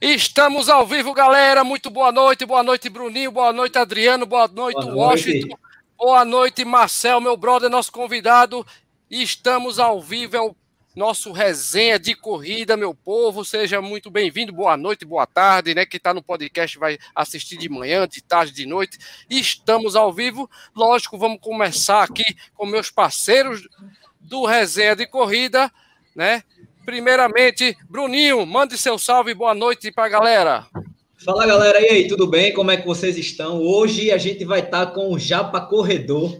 Estamos ao vivo, galera. Muito boa noite, boa noite, Bruninho, boa noite, Adriano, boa noite, boa Washington, noite. boa noite, Marcel, meu brother, nosso convidado. Estamos ao vivo, é o nosso resenha de corrida, meu povo. Seja muito bem-vindo, boa noite, boa tarde, né? Quem está no podcast vai assistir de manhã, de tarde, de noite. Estamos ao vivo. Lógico, vamos começar aqui com meus parceiros do resenha de corrida, né? Primeiramente, Bruninho, mande seu salve, boa noite para a galera. Fala galera, e aí, tudo bem? Como é que vocês estão? Hoje a gente vai estar tá com o Japa Corredor,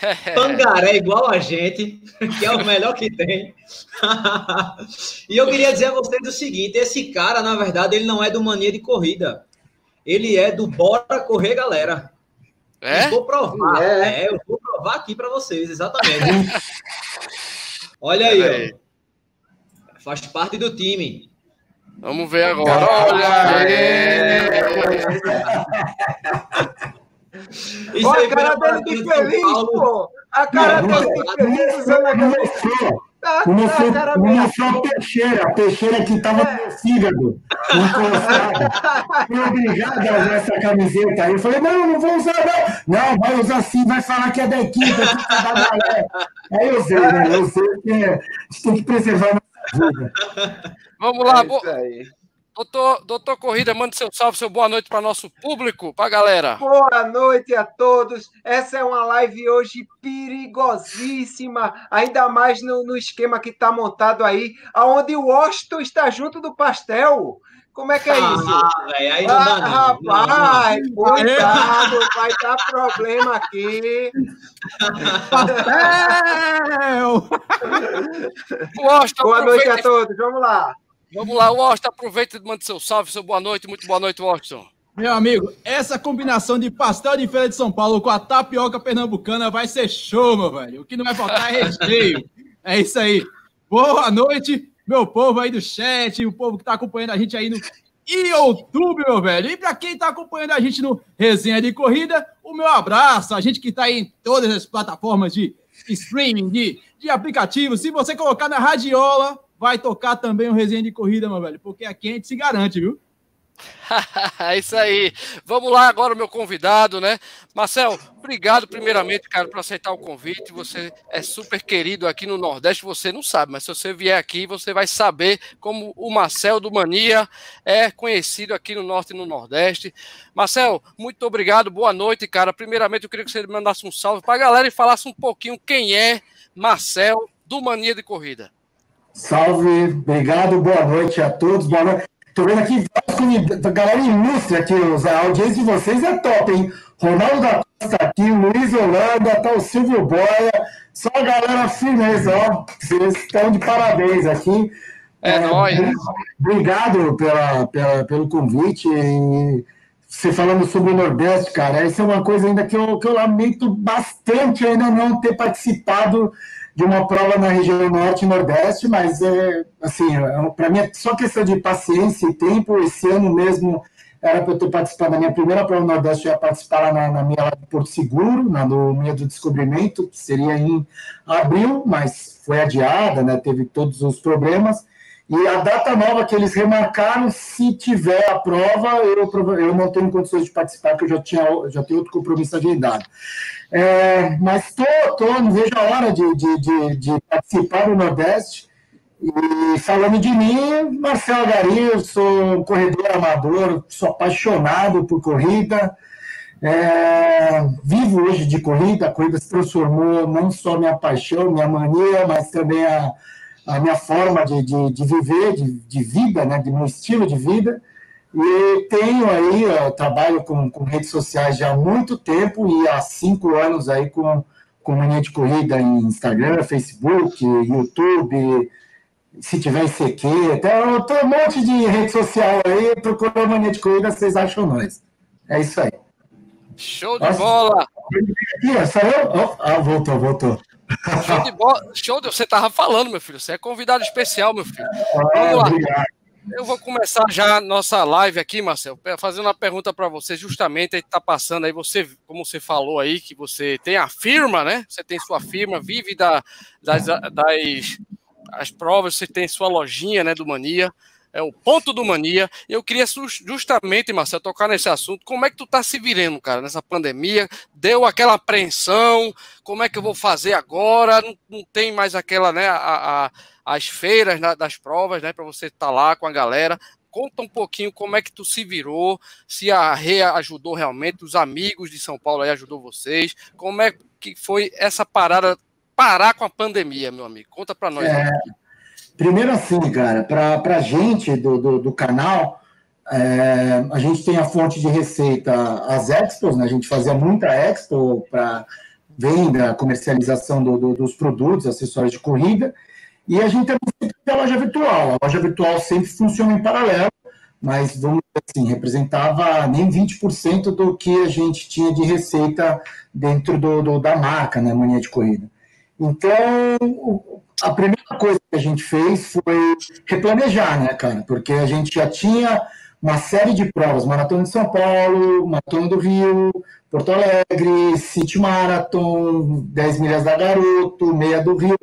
Pangaré igual a gente, que é o melhor que tem. e eu queria dizer a vocês o seguinte: esse cara, na verdade, ele não é do Mania de Corrida. Ele é do Bora Correr, galera. É? Eu vou provar. É. é eu vou provar aqui para vocês, exatamente. Olha aí, ó. Faz parte do time. Vamos ver agora. Olha! Isso Olha a cara dele de feliz, pô! A cara dele de feliz usando a Tá, começou, tá, começou a Teixeira, Teixeira que estava é. no fígado, encostado. Fui obrigado a usar essa camiseta. Aí eu falei, não, não vou usar, não. Não, vai usar sim, vai falar que é da equipe, que é da galera. Aí eu sei, né? Eu sei que a gente tem que preservar Vamos lá, é bo... doutor, doutor Corrida, mande seu salve, seu boa noite para nosso público, para a galera. Boa noite a todos. Essa é uma live hoje perigosíssima, ainda mais no, no esquema que está montado aí, aonde o Washington está junto do pastel. Como é que é isso? Ah, véio, aí não ah, dá, não. Rapaz, não, não. cuidado, vai dar problema aqui. Papel! boa noite a todos, vamos lá. Vamos lá, Washington, aproveita e manda seu salve, seu boa noite. Muito boa noite, Washington. Meu amigo, essa combinação de pastel de feira de São Paulo com a tapioca pernambucana vai ser show, meu velho. O que não vai faltar é recheio. É isso aí. Boa noite meu povo aí do chat, o povo que está acompanhando a gente aí no YouTube, meu velho. E para quem está acompanhando a gente no Resenha de Corrida, o meu abraço. A gente que está em todas as plataformas de streaming, de, de aplicativo. Se você colocar na radiola, vai tocar também o Resenha de Corrida, meu velho, porque aqui a gente se garante, viu? É isso aí. Vamos lá agora, meu convidado, né? Marcel, obrigado primeiramente, cara, por aceitar o convite. Você é super querido aqui no Nordeste, você não sabe, mas se você vier aqui, você vai saber como o Marcel do Mania é conhecido aqui no Norte e no Nordeste. Marcel, muito obrigado, boa noite, cara. Primeiramente, eu queria que você mandasse um salve para a galera e falasse um pouquinho quem é Marcel do Mania de Corrida. Salve, obrigado, boa noite a todos. Boa noite. Tô vendo aqui a galera ilustre aqui, a audiência de vocês é top, hein? Ronaldo da Costa aqui, Luiz Holanda, tá o Silvio Boia, só a galera firmeza, ó. Vocês estão de parabéns aqui. É, é nóis. Obrigado pela, pela, pelo convite. E você falando sobre o Nordeste, cara, essa é uma coisa ainda que eu, que eu lamento bastante ainda não ter participado de uma prova na região norte e nordeste, mas é assim, é, para mim é só questão de paciência e tempo. Esse ano mesmo era para eu ter participado da minha primeira prova no Nordeste, eu ia participar lá na, na minha lá de Porto Seguro, na no Minha do Descobrimento, que seria em abril, mas foi adiada, né? Teve todos os problemas. E a data nova que eles remarcaram, se tiver a prova, eu, eu não tenho condições de participar, porque eu já, tinha, já tenho outro compromisso agendado. É, mas estou, tô, não vejo a hora de, de, de, de, participar do Nordeste. E falando de mim, Marcelo Gari, eu sou um corredor amador, sou apaixonado por corrida. É, vivo hoje de corrida, a corrida se transformou não só minha paixão, minha mania, mas também a, a minha forma de, de, de viver, de, de, vida, né, de meu estilo de vida. E tenho aí, eu trabalho com, com redes sociais já há muito tempo e há cinco anos aí com, com mania de corrida em Instagram, Facebook, YouTube, se tiver ICQ, até um monte de rede social aí, procura mania de corrida, vocês acham nós. É isso aí. Show de Nossa, bola! Aqui, só eu? ah, voltou, voltou. Show de bola. Show de... Você tava falando, meu filho. Você é convidado especial, meu filho. Vamos lá. Eu vou começar já a nossa live aqui, Marcelo, fazendo uma pergunta para você, justamente aí está passando aí, você, como você falou aí, que você tem a firma, né? Você tem sua firma, vive da, das, das as provas, você tem sua lojinha, né, do Mania. É o ponto do mania. Eu queria justamente, Marcelo, tocar nesse assunto. Como é que tu tá se virando, cara, nessa pandemia? Deu aquela apreensão? Como é que eu vou fazer agora? Não, não tem mais aquela, né, a, a as feiras né, das provas, né, para você estar tá lá com a galera. Conta um pouquinho como é que tu se virou, se a REA ajudou realmente, os amigos de São Paulo aí ajudou vocês, como é que foi essa parada, parar com a pandemia, meu amigo? Conta para nós. É, primeiro assim, cara, para a gente do, do, do canal, é, a gente tem a fonte de receita, as expos, né? A gente fazia muita expo para venda, comercialização do, do, dos produtos, acessórios de corrida, e a gente também tem a loja virtual. A loja virtual sempre funciona em paralelo, mas vamos dizer assim, representava nem 20% do que a gente tinha de receita dentro do, do, da marca, né, Mania de Corrida. Então, a primeira coisa que a gente fez foi replanejar, né, cara? Porque a gente já tinha uma série de provas, Maratona de São Paulo, Maratona do Rio, Porto Alegre, City Marathon, 10 milhas da Garoto, Meia do Rio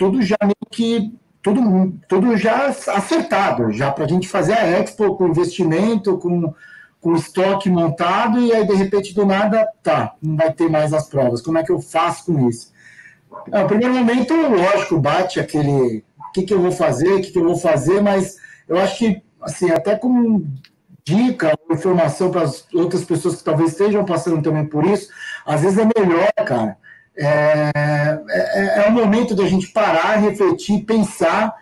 tudo já meio que tudo, tudo já acertado, já para a gente fazer a Expo com investimento, com, com estoque montado, e aí de repente do nada, tá, não vai ter mais as provas. Como é que eu faço com isso? No primeiro momento, lógico, bate aquele o que, que eu vou fazer, o que, que eu vou fazer, mas eu acho que, assim, até como dica informação para as outras pessoas que talvez estejam passando também por isso, às vezes é melhor, cara, é, é, é o momento da gente parar, refletir, pensar,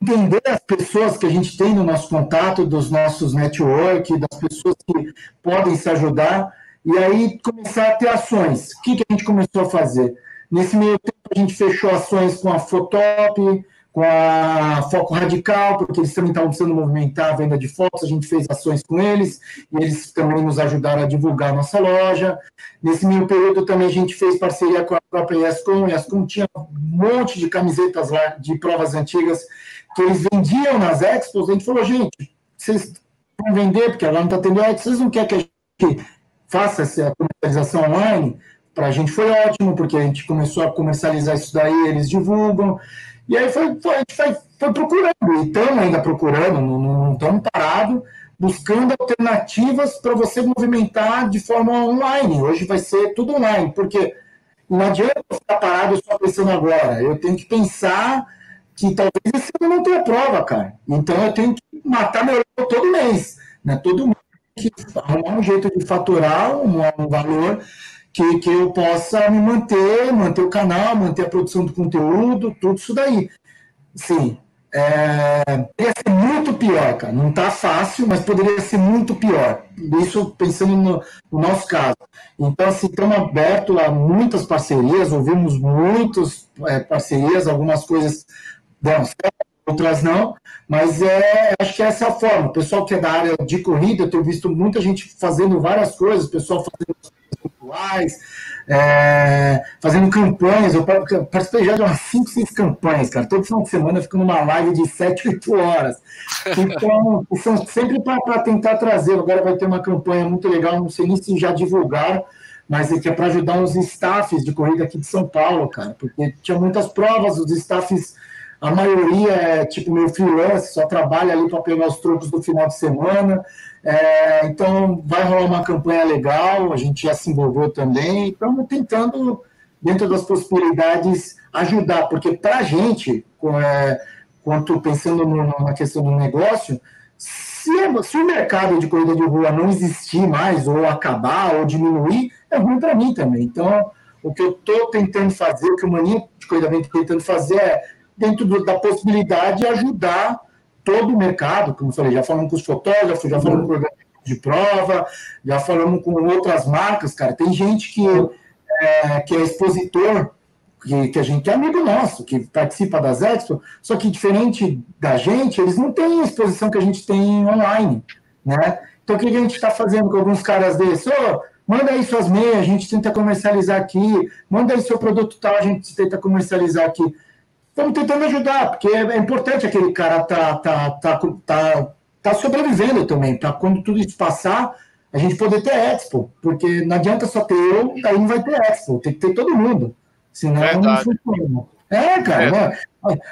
entender as pessoas que a gente tem no nosso contato, dos nossos network, das pessoas que podem se ajudar, e aí começar a ter ações. O que, que a gente começou a fazer? Nesse meio tempo, a gente fechou ações com a Fotop, com a Foco Radical, porque eles também estavam precisando movimentar a venda de fotos, a gente fez ações com eles, e eles também nos ajudaram a divulgar a nossa loja. Nesse meio período também a gente fez parceria com a própria ESCOM, a ESCOM tinha um monte de camisetas lá, de provas antigas, que eles vendiam nas expos, a gente falou, gente, vocês vão vender, porque agora não está tendo expo, vocês não querem que a gente faça essa comercialização online? Para a gente foi ótimo, porque a gente começou a comercializar isso daí, eles divulgam, e aí foi, foi, a gente foi, foi procurando, e estamos ainda procurando, não estamos parados, buscando alternativas para você movimentar de forma online. Hoje vai ser tudo online, porque não adianta ficar parado só pensando agora. Eu tenho que pensar que talvez esse ano não tenha prova, cara. Então eu tenho que matar meu todo mês. Né? Todo tem que arrumar um jeito de faturar um, um valor que, que eu possa me manter, manter o canal, manter a produção do conteúdo, tudo isso daí. Sim, é, poderia ser muito pior, cara. Não está fácil, mas poderia ser muito pior. Isso pensando no, no nosso caso. Então, assim, estamos abertos a muitas parcerias, ouvimos muitas é, parcerias, algumas coisas deram certo, outras não, mas é, acho que essa é a forma. O pessoal que é da área de corrida, eu tenho visto muita gente fazendo várias coisas, o pessoal fazendo pontuais, é, fazendo campanhas. Eu participei já de umas 5, 6 campanhas, cara. Todo final de semana eu fico numa live de 7, 8 horas. Então, são sempre para tentar trazer. Agora vai ter uma campanha muito legal, não sei nem se já divulgaram, mas é que é para ajudar os staffs de corrida aqui de São Paulo, cara, porque tinha muitas provas, os staffs a maioria é tipo meu freelance, só trabalha ali para pegar os trocos do final de semana. É, então, vai rolar uma campanha legal, a gente já se envolveu também. Estamos tentando, dentro das possibilidades, ajudar, porque para a gente, é, quanto pensando na questão do negócio, se, se, o mercado de corrida de rua não existir mais, ou acabar, ou diminuir, é ruim para mim também. Então, o que eu estou tentando fazer, o que o Maninho de Corrida vem tentando fazer é dentro do, da possibilidade de ajudar todo o mercado, como eu falei, já falamos com os fotógrafos, já falamos com de prova, já falamos com outras marcas, cara. Tem gente que é, que é expositor, que, que a gente é amigo nosso, que participa das Expo, só que diferente da gente, eles não têm a exposição que a gente tem online, né? Então, o que a gente está fazendo com alguns caras desses? Oh, manda aí suas meias, a gente tenta comercializar aqui, manda aí seu produto tal, a gente tenta comercializar aqui estamos tentando ajudar, porque é, é importante aquele cara tá, tá, tá, tá, tá sobrevivendo também, para quando tudo isso passar, a gente poder ter Expo, porque não adianta só ter eu, aí não vai ter Expo, tem que ter todo mundo, senão Verdade. não funciona. É, cara. É. Né?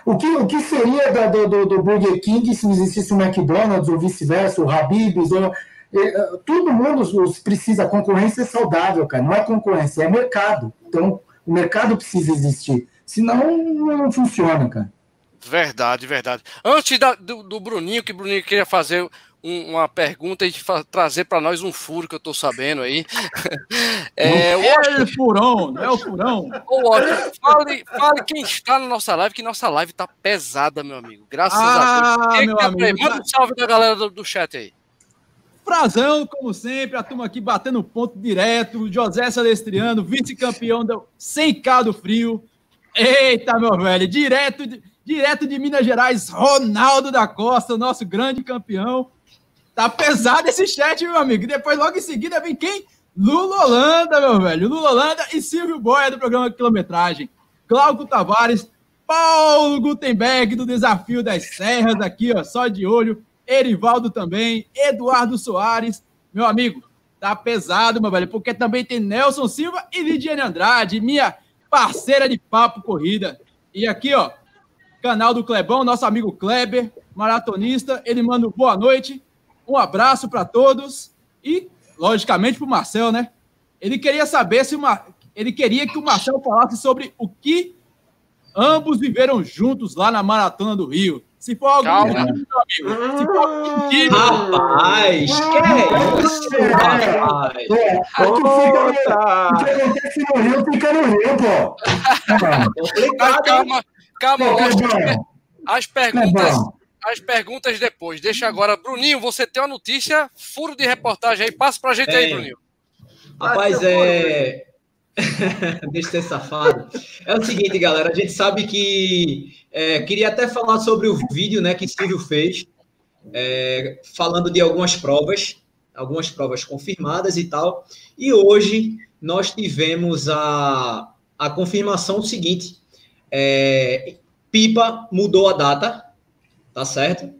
O, que, o que seria da, do, do, Burger King se não existisse o McDonald's ou vice-versa, o Habib's? Ou, é, todo mundo precisa. A concorrência é saudável, cara. Não é concorrência, é mercado. Então, o mercado precisa existir. Senão, não funciona, cara. Verdade, verdade. Antes da, do, do, Bruninho, que o Bruninho queria fazer um, uma pergunta e trazer para nós um furo que eu estou sabendo aí. É, não é o furão, não é o furão. Ô, fale, fale quem está na nossa live, que nossa live tá pesada, meu amigo. Graças ah, a Deus. Quem meu que amigo, Manda um salve da galera do, do chat aí. Frazão, como sempre, a turma aqui batendo ponto direto. José Celestriano, vice-campeão do 100K do Frio. Eita, meu velho, direto de, direto de Minas Gerais, Ronaldo da Costa, nosso grande campeão. Tá pesado esse chat, meu amigo. Depois, logo em seguida, vem quem? Lula Holanda, meu velho. Lula Holanda e Silvio Boia, do programa Quilometragem. Cláudio Tavares, Paulo Gutenberg, do Desafio das Serras, aqui, ó, só de olho. Erivaldo também, Eduardo Soares. Meu amigo, tá pesado, meu velho, porque também tem Nelson Silva e Lidiane Andrade, minha parceira de papo corrida. E aqui, ó, canal do Clebão, nosso amigo Kleber, maratonista. Ele manda boa noite, um abraço para todos e, logicamente, para o Marcel, né? Ele queria saber se uma. Ele queria que o Marcel falasse sobre o que ambos viveram juntos lá na Maratona do Rio. Se for algo Calma. Amigo. Se for mentira. Rapaz, que é isso, rapaz? É, o que acontece no Rio fica no Rio, pô. Complicado, calma, calma. As perguntas, as perguntas depois. Deixa agora. Bruninho, você tem uma notícia, furo de reportagem aí. Passa pra gente é. aí, Bruninho. Rapaz, é... Deixa de ser safado. É o seguinte, galera, a gente sabe que é, queria até falar sobre o vídeo né, que Silvio fez, é, falando de algumas provas, algumas provas confirmadas e tal. E hoje nós tivemos a, a confirmação seguinte: é, Pipa mudou a data, tá certo?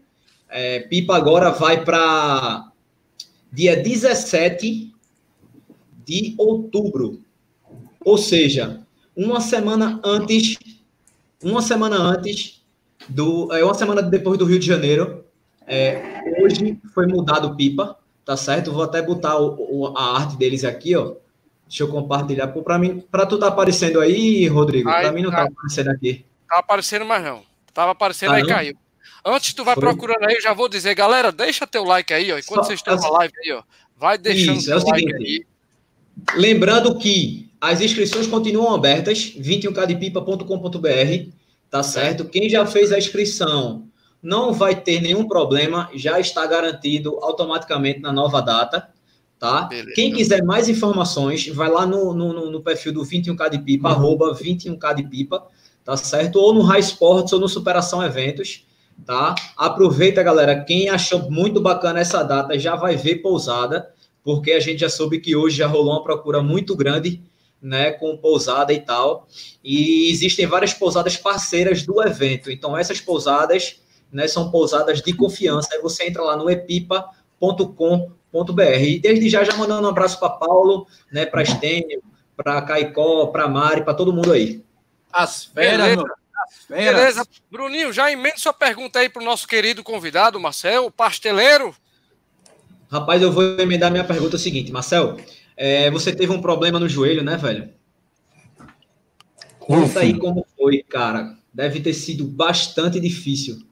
É, Pipa agora vai para dia 17 de outubro ou seja, uma semana antes, uma semana antes do, é, uma semana depois do Rio de Janeiro, é, hoje foi mudado pipa, tá certo? Vou até botar o, o, a arte deles aqui, ó. Deixa eu compartilhar para mim, para tu tá aparecendo aí, Rodrigo. Para mim não tá, tá aparecendo aqui. Tá aparecendo mais não. Tava aparecendo ah, aí não? caiu. Antes tu vai Foi. procurando aí, eu já vou dizer, galera, deixa teu like aí, ó. Enquanto Só, vocês estão na live aí, ó, vai deixando Isso, é o like seguinte, aí. Lembrando que as inscrições continuam abertas, 21cadepipa.com.br, tá certo? Quem já fez a inscrição não vai ter nenhum problema, já está garantido automaticamente na nova data, tá? Beleza. Quem quiser mais informações, vai lá no, no, no perfil do 21K de Pipa, uhum. arroba 21K de Pipa, tá certo? Ou no High Sports ou no Superação Eventos, tá? Aproveita, galera, quem achou muito bacana essa data já vai ver pousada, porque a gente já soube que hoje já rolou uma procura muito grande né, com pousada e tal. E existem várias pousadas parceiras do evento. Então, essas pousadas né, são pousadas de confiança. Aí você entra lá no epipa.com.br. E desde já, já mandando um abraço para Paulo, né, para Estênio, para Caicó, para Mari, para todo mundo aí. As feras, Beleza. As feras. Beleza. Bruninho, já emenda sua pergunta aí para o nosso querido convidado, Marcel, pasteleiro. Rapaz, eu vou emendar minha pergunta é o seguinte, Marcel. É, você teve um problema no joelho, né, velho? Conta aí como foi, cara. Deve ter sido bastante difícil.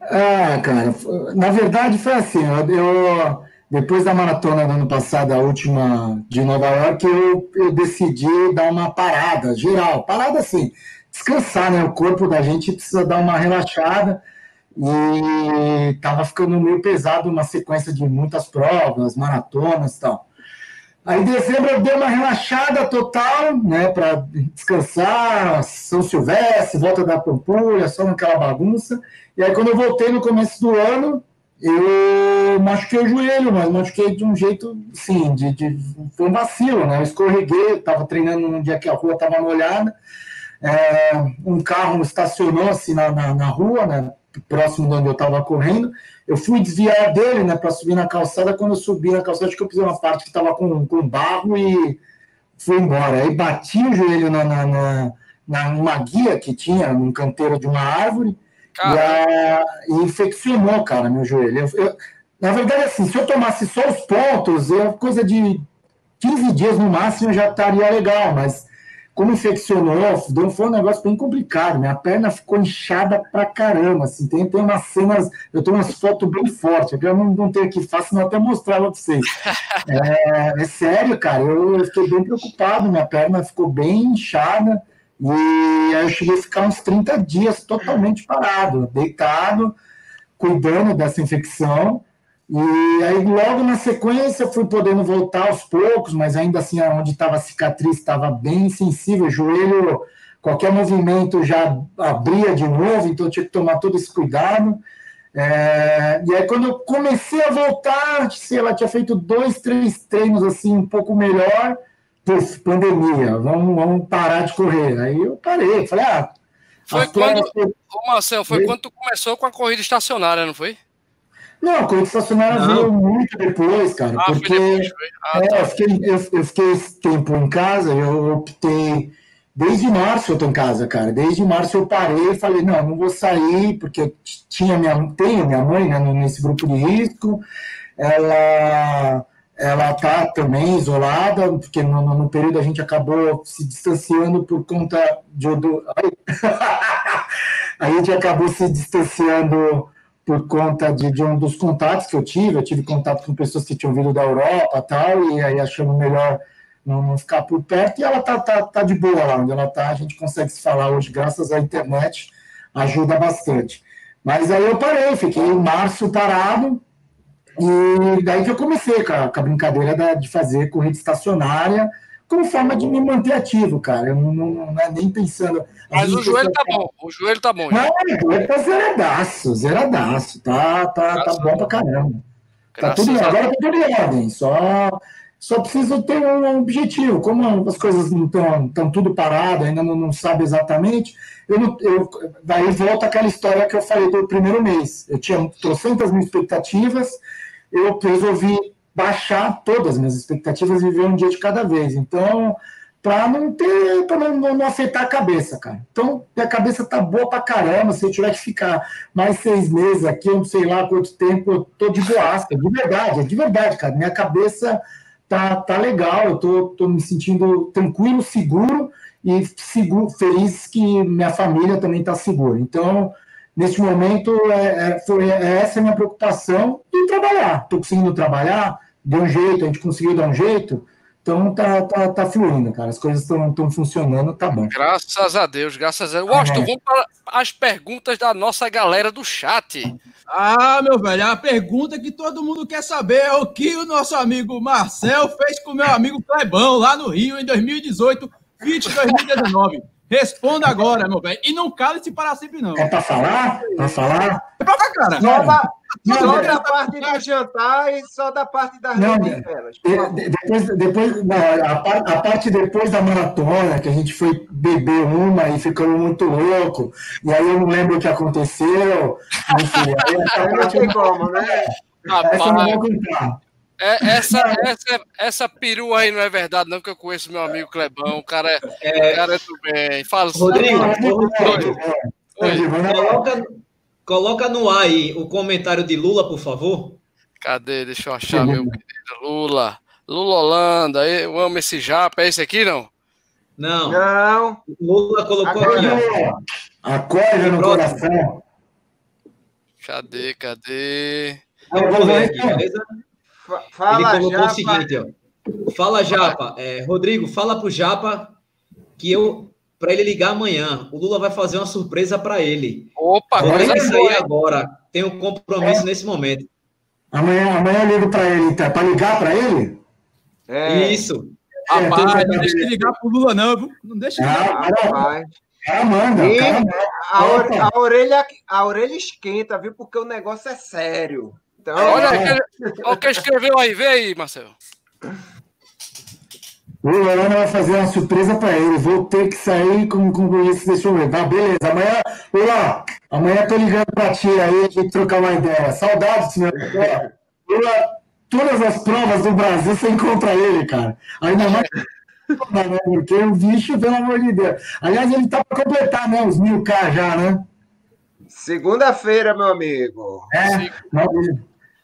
Ah, cara, na verdade foi assim, eu, depois da maratona do ano passado, a última de Nova York, eu, eu decidi dar uma parada geral, parada assim, descansar, né? O corpo da gente precisa dar uma relaxada e tava ficando meio pesado uma sequência de muitas provas, maratonas e tal. Aí em dezembro eu dei uma relaxada total, né, para descansar, São Silvestre, volta da Pampulha, só naquela bagunça. E aí quando eu voltei no começo do ano, eu machuquei o joelho, mas machuquei de um jeito, sim, de, de foi um vacilo, né? Eu escorreguei, estava treinando num dia que a rua estava molhada, é, um carro estacionou assim na, na, na rua, né, próximo de onde eu estava correndo, eu fui desviar dele, né, para subir na calçada. Quando eu subi na calçada, acho que eu pisei uma parte que estava com, com barro e fui embora. Aí bati o joelho na, na, na, numa guia que tinha num canteiro de uma árvore e, a, e, infeccionou, cara, meu joelho. Eu, eu, na verdade, assim, se eu tomasse só os pontos, eu, coisa de 15 dias no máximo já estaria legal, mas como infeccionou, foi um negócio bem complicado. Minha perna ficou inchada pra caramba. Assim, tem, tem umas cenas, eu tenho umas fotos bem fortes, eu não, não tenho aqui fácil, não até mostrar pra vocês. É, é sério, cara, eu, eu, fiquei bem preocupado, minha perna ficou bem inchada, e aí eu cheguei a ficar uns 30 dias totalmente parado, deitado, cuidando dessa infecção. E aí, logo na sequência, fui podendo voltar aos poucos, mas ainda assim, onde estava a cicatriz estava bem sensível, o joelho, qualquer movimento já abria de novo, então eu tinha que tomar todo esse cuidado. É, e aí, quando eu comecei a voltar, sei lá, tinha feito dois, três treinos assim, um pouco melhor, puf, pandemia, vamos, vamos parar de correr. Aí eu parei, falei, ah. Foi quando, foi, foi quando tu começou com a corrida estacionária, não foi? Não, a corrida estacionária veio muito depois, cara, ah, porque depois, ah, é, tá. eu, fiquei, eu, eu, fiquei esse tempo em casa, eu optei, desde março eu estou em casa, cara, desde março eu parei e falei, não, não vou sair, porque eu tinha minha, tenho minha mãe né, nesse grupo de risco, ela ela está também isolada, porque no, no, período a gente acabou se distanciando por conta de... Do, a gente acabou se distanciando por conta de, de, um dos contatos que eu tive, eu tive contato com pessoas que tinham vindo da Europa tal, e aí achamos melhor não, não ficar por perto, e ela tá, tá, tá de boa lá onde ela tá, a gente consegue se falar hoje, graças à internet, ajuda bastante. Mas aí eu parei, fiquei em março parado, e daí que eu comecei com a, com a brincadeira da, de fazer corrida estacionária, como forma de me manter ativo, cara. Eu não, não, não é nem pensando. Mas o joelho tá bom, o joelho tá bom. Não, o joelho tá zeradaço, zeradaço. Tá, tá, tá bom pra caramba. Tá tudo, agora tá tudo em ordem. Só, só preciso ter um objetivo. Como as coisas não estão tudo parado, ainda não, não sabe exatamente, eu, eu, daí volta aquela história que eu falei do primeiro mês. Eu tinha trocentas mil expectativas, eu resolvi baixar todas as minhas expectativas e viver um dia de cada vez. Então, para não ter, para não, não, não, afetar a cabeça, cara. Então, minha cabeça tá boa pra caramba. Se eu tiver que ficar mais seis meses aqui, eu não sei lá quanto tempo, eu tô de boasca, de verdade, é de verdade, cara. Minha cabeça tá, tá legal, eu tô, tô me sentindo tranquilo, seguro e seguro, feliz que minha família também tá segura. Então, neste momento, é, é, foi, é essa a minha preocupação e trabalhar. Estou conseguindo trabalhar, deu um jeito, a gente conseguiu dar um jeito. Então tá, tá, tá fluindo, cara. As coisas estão funcionando, tá bom. Graças a Deus, graças a Deus. Washington, é. vamos para as perguntas da nossa galera do chat. Ah, meu velho, a pergunta que todo mundo quer saber é o que o nosso amigo Marcel fez com o meu amigo Clebão lá no Rio em 2018, 20 2019. Responda agora, meu velho. E não cale-se para sempre, não. É para falar? Para falar? É pra cara. Só da, só da parte do jantar e só da parte da não, Depois, depois não, a, a, parte depois da maratona, que a gente foi beber uma e ficamos muito louco, e aí eu não lembro o que aconteceu. Enfim, aí essa parte não tem como, né? Essa eu não vou contar. É, essa, essa, essa perua aí não é verdade, não, que eu conheço meu amigo Clebão. O cara é, é... O cara é do bem. Fala Rodrigo, Rodrigo coloca, coloca no ar aí o comentário de Lula, por favor. Cadê? Deixa eu achar meu querido Lula. Lula Holanda, eu amo esse japa. É esse aqui, não? Não. Não. Lula colocou aqui, ó. Acorda no coração. Cadê, cadê? Eu vou ver aqui, beleza? Fala, Ele colocou Japa. o seguinte, ó. Fala, Japa. É, Rodrigo, fala pro Japa que eu para ele ligar amanhã. O Lula vai fazer uma surpresa para ele. Opa, Vou nem sair agora. Tem um compromisso é. nesse momento. Amanhã, amanhã eu ligo para ele, então. Para ligar para ele? É. Isso. É, rapaz, não deixa de ligar pro Lula, não, Não deixa de ligar. rapaz. Cara, manda, cara, a, a, orelha, a orelha esquenta, viu? Porque o negócio é sério. Então, olha, é. olha o que escreveu aí, vê aí, Marcelo. O Lorana vai fazer uma surpresa para ele. Vou ter que sair com, com isso. Deixa eu ver. Tá, beleza. Amanhã, Lula, amanhã tô ligando para ti aí, a gente trocar uma ideia. Saudades, meu. Lula, todas as provas do Brasil você encontra ele, cara. Ainda mais, né? Porque o bicho, pelo amor de Deus. Aliás, ele está para completar, né? Os mil K já, né? Segunda-feira, meu amigo. É,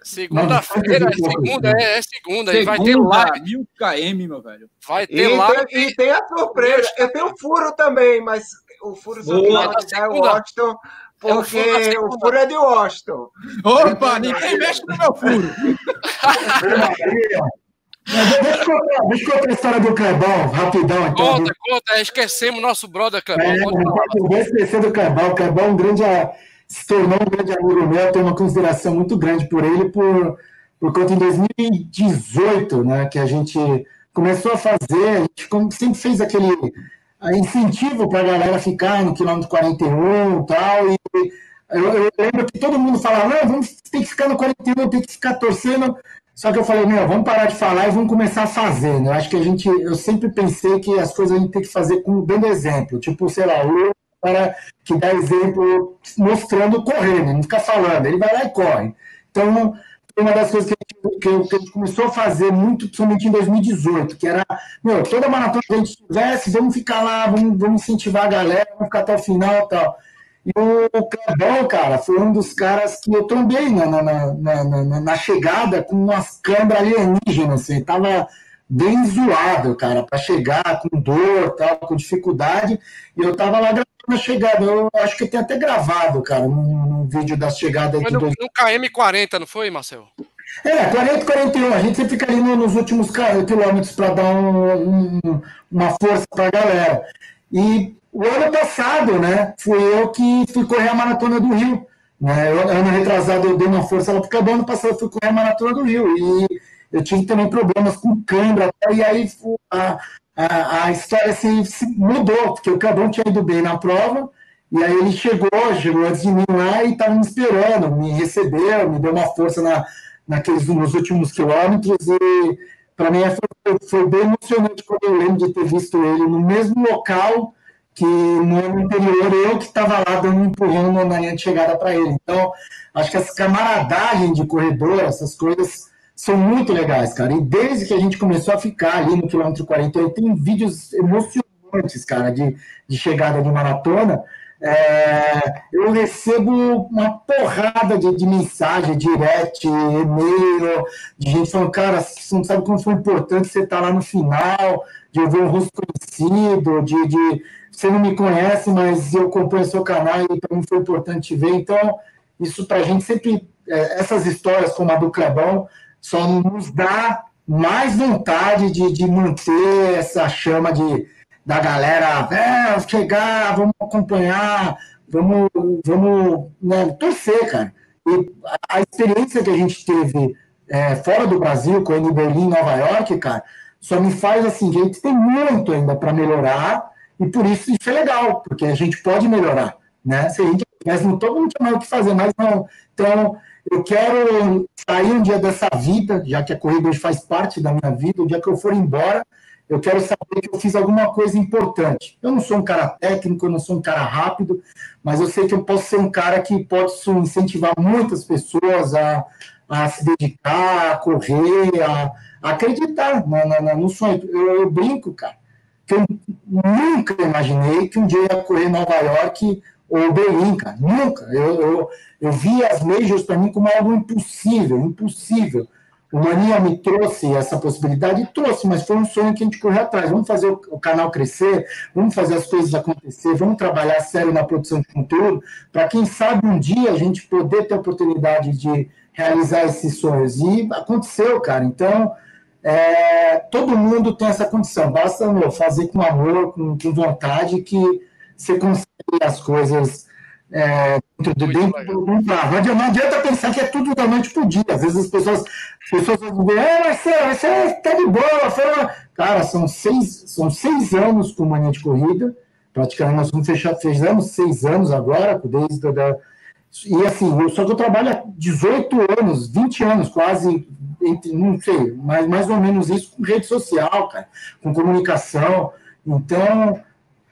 Segunda-feira, é segunda, é, é segunda. Segunda, vai ter live. Mil km, meu velho. Vai ter e live. Tem, e tem a surpresa. Eu tenho furo também, mas o furo só é o Washington, porque é o furo é de Washington. Opa, ninguém mexe no meu furo. Deixa eu, contar, deixa eu contar a história do Clebão, rapidão. Então. Conta, conta, esquecemos nosso brother Clebão. É, não esquecer do Clebão. O Clebão é um grande, se tornou um grande amigo meu, eu tenho uma consideração muito grande por ele, por, por conta em 2018, né, que a gente começou a fazer, a gente sempre fez aquele incentivo para a galera ficar no quilômetro 41 e tal, e eu, eu, lembro que todo mundo falava, não, vamos ter que ficar no 41, tem que ficar torcendo, só que eu falei, meu, vamos parar de falar e vamos começar a fazer. Né? Eu acho que a gente, eu sempre pensei que as coisas a gente tem que fazer com dando exemplo. Tipo, sei lá, o para que dá exemplo mostrando correndo, não fica falando, ele vai lá e corre. Então, uma das coisas que a, gente, que a gente começou a fazer muito, principalmente em 2018, que era, meu, toda maratona que a gente tivesse, vamos ficar lá, vamos, vamos incentivar a galera, vamos ficar até o final e tal. E o Clebão, cara, foi um dos caras que eu trombei na, na, na, na, na chegada com umas câmeras alienígenas, assim, tava bem zoado, cara, para chegar com dor, tal, com dificuldade, e eu tava lá a chegada, eu acho que tem até gravado, cara, no, vídeo da chegada. Foi no, dois... no KM40, não foi, Marcelo? É, 40 41, a gente sempre fica ali nos últimos quilômetros para dar um, um, uma força para a galera. E o ano passado, né, fui eu que fui correr a Maratona do Rio. Né? Eu, ano retrasado eu dei uma força lá porque ano passado eu fui correr a Maratona do Rio. E eu tive também problemas com câimbra, e aí a, a, a história se, se, mudou, porque o Cabão tinha ido bem na prova, e aí ele chegou, chegou antes de mim lá e estava me esperando, me recebeu, me deu uma força na, naqueles, nos últimos quilômetros, e para mim foi, foi bem emocionante quando eu lembro de ter visto ele no mesmo local que no ano anterior eu que estava lá dando um empurrão na linha de chegada para ele. Então, acho que essa camaradagem de corredor, essas coisas são muito legais, cara. E desde que a gente começou a ficar ali no quilômetro 48, tem vídeos emocionantes, cara, de, de chegada de maratona. É, eu recebo uma porrada de, de mensagem, direct, e-mail, de gente falando, cara, você não sabe como foi importante você estar tá lá no final, de eu ver um rosto conhecido, de, de você não me conhece, mas eu acompanho seu canal e para mim foi importante ver. Então, isso para a gente sempre, é, essas histórias como a do Clebão, só nos dá mais vontade de, de manter essa chama de, da galera, é, chegar, vamos acompanhar, vamos, vamos né, torcer, cara. E a experiência que a gente teve é, fora do Brasil, com em Berlim, Nova York, cara, só me faz assim, gente, tem muito ainda para melhorar, e por isso isso é legal, porque a gente pode melhorar, né? Se a gente tivesse, mundo tinha mais o que fazer, mas não. Então, eu quero sair um dia dessa vida, já que a corrida hoje faz parte da minha vida, o dia que eu for embora, eu quero saber que eu fiz alguma coisa importante. Eu não sou um cara técnico, eu não sou um cara rápido, mas eu sei que eu posso ser um cara que pode incentivar muitas pessoas a, a se dedicar, a correr, a, a acreditar no, no, no sonho. Eu, eu brinco, cara que eu nunca imaginei que um dia ia correr Nova York ou Berlim, cara. Nunca. Eu, eu, eu vi as majors para mim como algo impossível, impossível. O Mania me trouxe essa possibilidade, trouxe, mas foi um sonho que a gente correu atrás. Vamos fazer o, o canal crescer, vamos fazer as coisas acontecer, vamos trabalhar sério na produção de conteúdo, para quem sabe um dia a gente poder ter a oportunidade de realizar esses sonhos. E aconteceu, cara. Então, é, todo mundo tem essa condição, basta meu, fazer com amor, com, com, vontade, que você consegue as coisas é, dentro, de, dentro do, carro. Não adianta pensar que é tudo da noite para dia. Às vezes as pessoas, as pessoas vão dizer, é, mas você, você tá de boa. Foi Cara, são seis, são seis anos com mania de corrida, praticamente nós vamos fechar, fizemos seis anos agora, desde da, e assim, só que eu trabalho há 18 anos, 20 anos quase, entre, não sei, mas mais ou menos isso com rede social, cara, com comunicação. Então,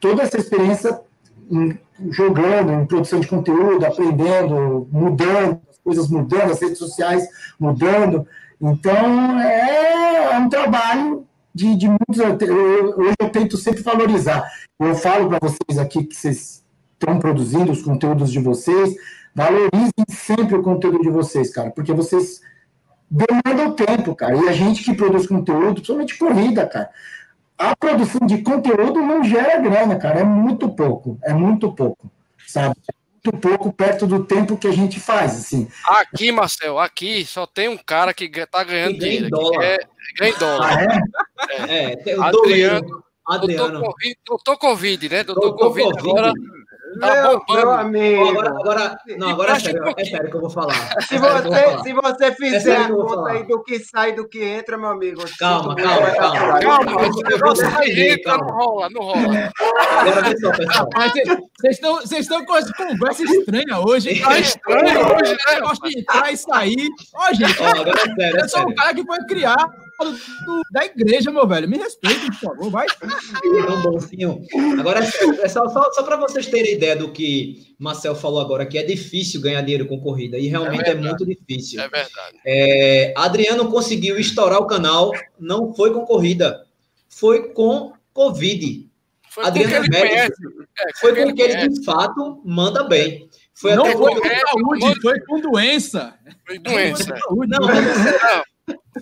toda essa experiência em, jogando, em produção de conteúdo, aprendendo, mudando, as coisas mudando, as redes sociais mudando. Então, é, um trabalho de, de muitos. Hoje eu tento sempre valorizar. Eu falo para vocês aqui que vocês estão produzindo os conteúdos de vocês, valorizem sempre o conteúdo de vocês, cara, porque vocês demandam tempo, cara. E a gente que produz conteúdo, principalmente corrida, cara. A produção de conteúdo não gera grana, cara. É muito pouco. É muito pouco, sabe? muito pouco perto do tempo que a gente faz, assim. Aqui, Marcel, aqui só tem um cara que tá ganhando dinheiro. Dólar. É, ganha dólar. Ah, é? É, é Adriano. Adriano. Doutor Covid, doutor Covid, né? Doutor, doutor Covid, Covid agora meu, meu amigo. Agora, agora, não, agora é sério, é sério que eu vou falar. Se você, se você fizer é a conta aí do que sai e do que entra, meu amigo. Calma, calma, calma. Calma, você entra, não rola, não rola. Agora, pessoal, pessoal. Vocês estão, com essa conversa estranha hoje. Tá estranho hoje, né? Gosto de entrar e sair. Ó, gente, Ó, agora é sério, eu sou o cara que foi criar do, da igreja, meu velho. Me respeite, por favor, vai. Tão bonzinho. Agora, é só, só, só para vocês terem ideia do que Marcel falou agora, que é difícil ganhar dinheiro com corrida, e realmente é, é muito difícil. É verdade. É, Adriano conseguiu estourar o canal, não foi com corrida, foi com Covid. Foi Adriano é médico. É, foi com que ele, de fato, manda bem. Foi não foi com saúde, foi com doença. Foi doença. Não, não, não.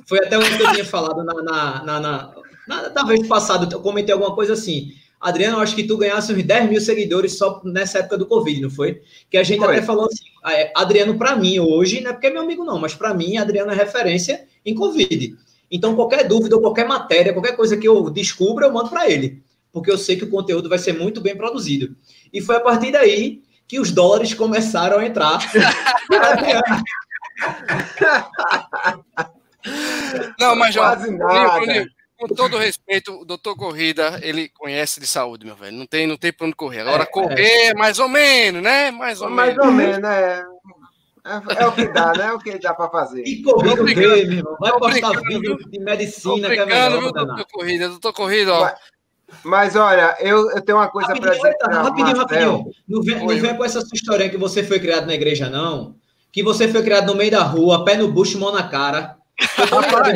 Foi até o que eu tinha falado na, na, na, na, na talvez passado, eu comentei alguma coisa assim. Adriano, acho que tu ganhasse uns 10 mil seguidores só nessa época do Covid, não foi? Que a gente foi. até falou assim, ah, é, Adriano, para mim, hoje, não é porque é meu amigo, não, mas para mim, Adriano é referência em Covid. Então, qualquer dúvida, qualquer matéria, qualquer coisa que eu descubra, eu mando para ele. Porque eu sei que o conteúdo vai ser muito bem produzido. E foi a partir daí que os dólares começaram a entrar. Não, mas Quase nada. com todo respeito, o doutor Corrida, ele conhece de saúde, meu velho. Não tem, não tem pra onde correr. Agora, é, correr é. mais ou menos, né? Mais ou mais menos. ou menos, é. É, é, o que dá, né? É o que dá para fazer. E corrida o quê, meu irmão? Vai postar vídeo de medicina que é melhor. Viu, doutor Corrida, doutor Corrida, ó. Mas, mas olha, eu, eu tenho uma coisa para dizer. Pra rapidinho, rapidinho. Não vem, não vem com essa sua história que você foi criado na igreja, não. Que você foi criado no meio da rua, pé no bucho, mão na cara.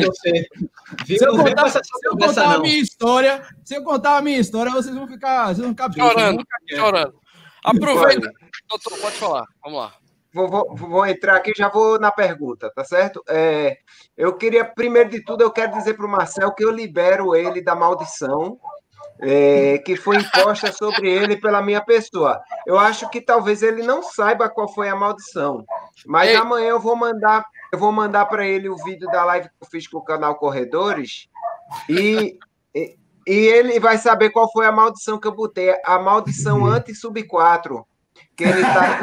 Você. Se eu contar, se eu contar a minha história, se eu contar a minha história, vocês vão ficar, vocês vão ficar chorando, chorando. Aproveita, doutor, pode falar. Vamos lá. Vou, vou, vou, entrar aqui, já vou na pergunta, tá certo? É, eu queria, primeiro de tudo, eu quero dizer para o Marcel que eu libero ele da maldição é, que foi imposta sobre ele pela minha pessoa. Eu acho que talvez ele não saiba qual foi a maldição, mas Ei. amanhã eu vou mandar eu vou mandar para ele o vídeo da live que eu fiz com o canal Corredores e, e, e ele vai saber qual foi a maldição que eu botei. A maldição uhum. anti-sub 4 que ele está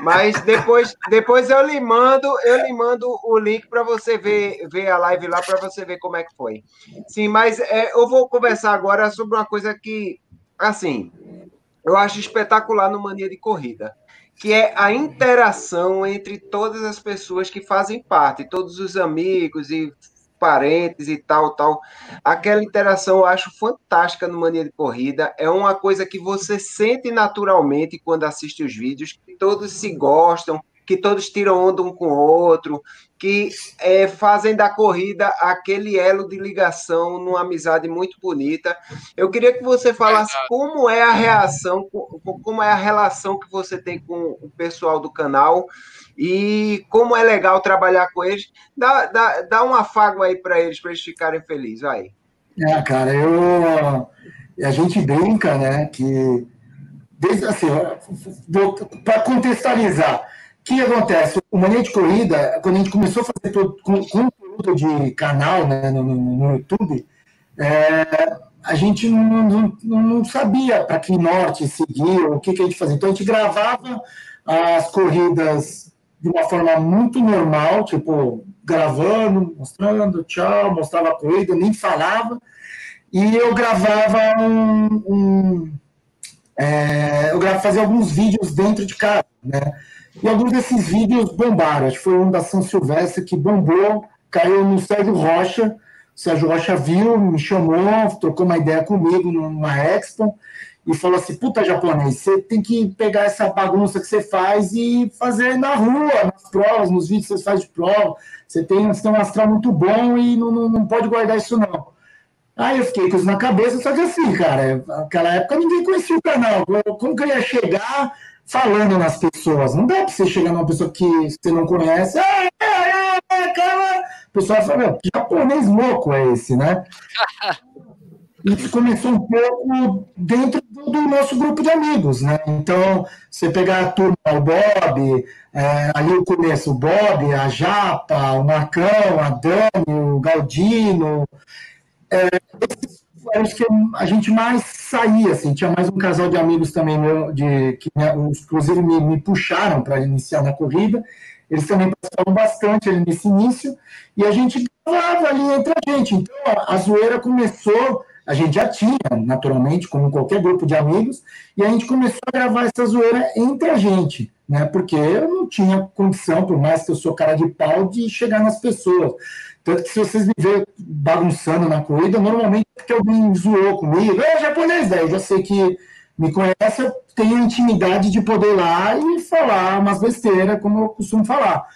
Mas depois, depois eu lhe mando, eu lhe mando o link para você ver, ver a live lá para você ver como é que foi. Sim, mas é, eu vou conversar agora sobre uma coisa que, assim, eu acho espetacular no mania de corrida que é a interação entre todas as pessoas que fazem parte, todos os amigos e parentes e tal, tal. Aquela interação eu acho fantástica no Mania de Corrida. É uma coisa que você sente naturalmente quando assiste os vídeos, que todos se gostam, que todos tiram onda um com o outro, que é, fazem da corrida aquele elo de ligação numa amizade muito bonita. Eu queria que você falasse como é a reação, como é a relação que você tem com o pessoal do canal e como é legal trabalhar com eles. Dá, dá, dá um afago aí para eles, para eles ficarem felizes. Vai. É, cara, eu. A gente brinca, né, que. Desde, assim, para contextualizar, o que acontece? O Mania de Corrida, quando a gente começou a fazer todo, conteúdo de canal né, no, no YouTube, é, a gente não, não, não sabia para que norte seguir, o que, que a gente fazia. Então a gente gravava as corridas de uma forma muito normal, tipo, gravando, mostrando, tchau, mostrava a corrida, nem falava. E eu gravava um. um é, eu fazia alguns vídeos dentro de casa, né? E alguns desses vídeos bombaram. Acho que foi um da São Silvestre que bombou, caiu no Sérgio Rocha. O Sérgio Rocha viu, me chamou, trocou uma ideia comigo numa Expo. E falou assim: puta japonês, você tem que pegar essa bagunça que você faz e fazer na rua, nas provas, nos vídeos que você faz de prova. Você tem, você tem um astral muito bom e não, não, não pode guardar isso, não. Aí eu fiquei com isso na cabeça, só que assim, cara, naquela época ninguém conhecia o canal. Como que eu ia chegar falando nas pessoas? Não dá pra você chegar numa pessoa que você não conhece. Ah, é, é, é, cara. O pessoal fala, meu, que japonês louco é esse, né? Isso começou um pouco dentro do nosso grupo de amigos, né? Então, você pegar a turma, o Bob, é, ali o começo, o Bob, a Japa, o Marcão, a Dani, o Galdino, é, acho que a gente mais saía, assim, tinha mais um casal de amigos também, meu, de, que inclusive me, me puxaram para iniciar na corrida, eles também participavam bastante ali nesse início, e a gente gravava ali entre a gente, então a, a zoeira começou a gente já tinha, naturalmente, como qualquer grupo de amigos, e a gente começou a gravar essa zoeira entre a gente, né? Porque eu não tinha condição, por mais que eu sou cara de pau, de chegar nas pessoas. Tanto que se vocês me verem bagunçando na corrida, normalmente é porque alguém zoou comigo, é japonês, daí eu já sei que me conhece, eu tenho intimidade de poder ir lá e falar umas besteiras, como eu costumo falar.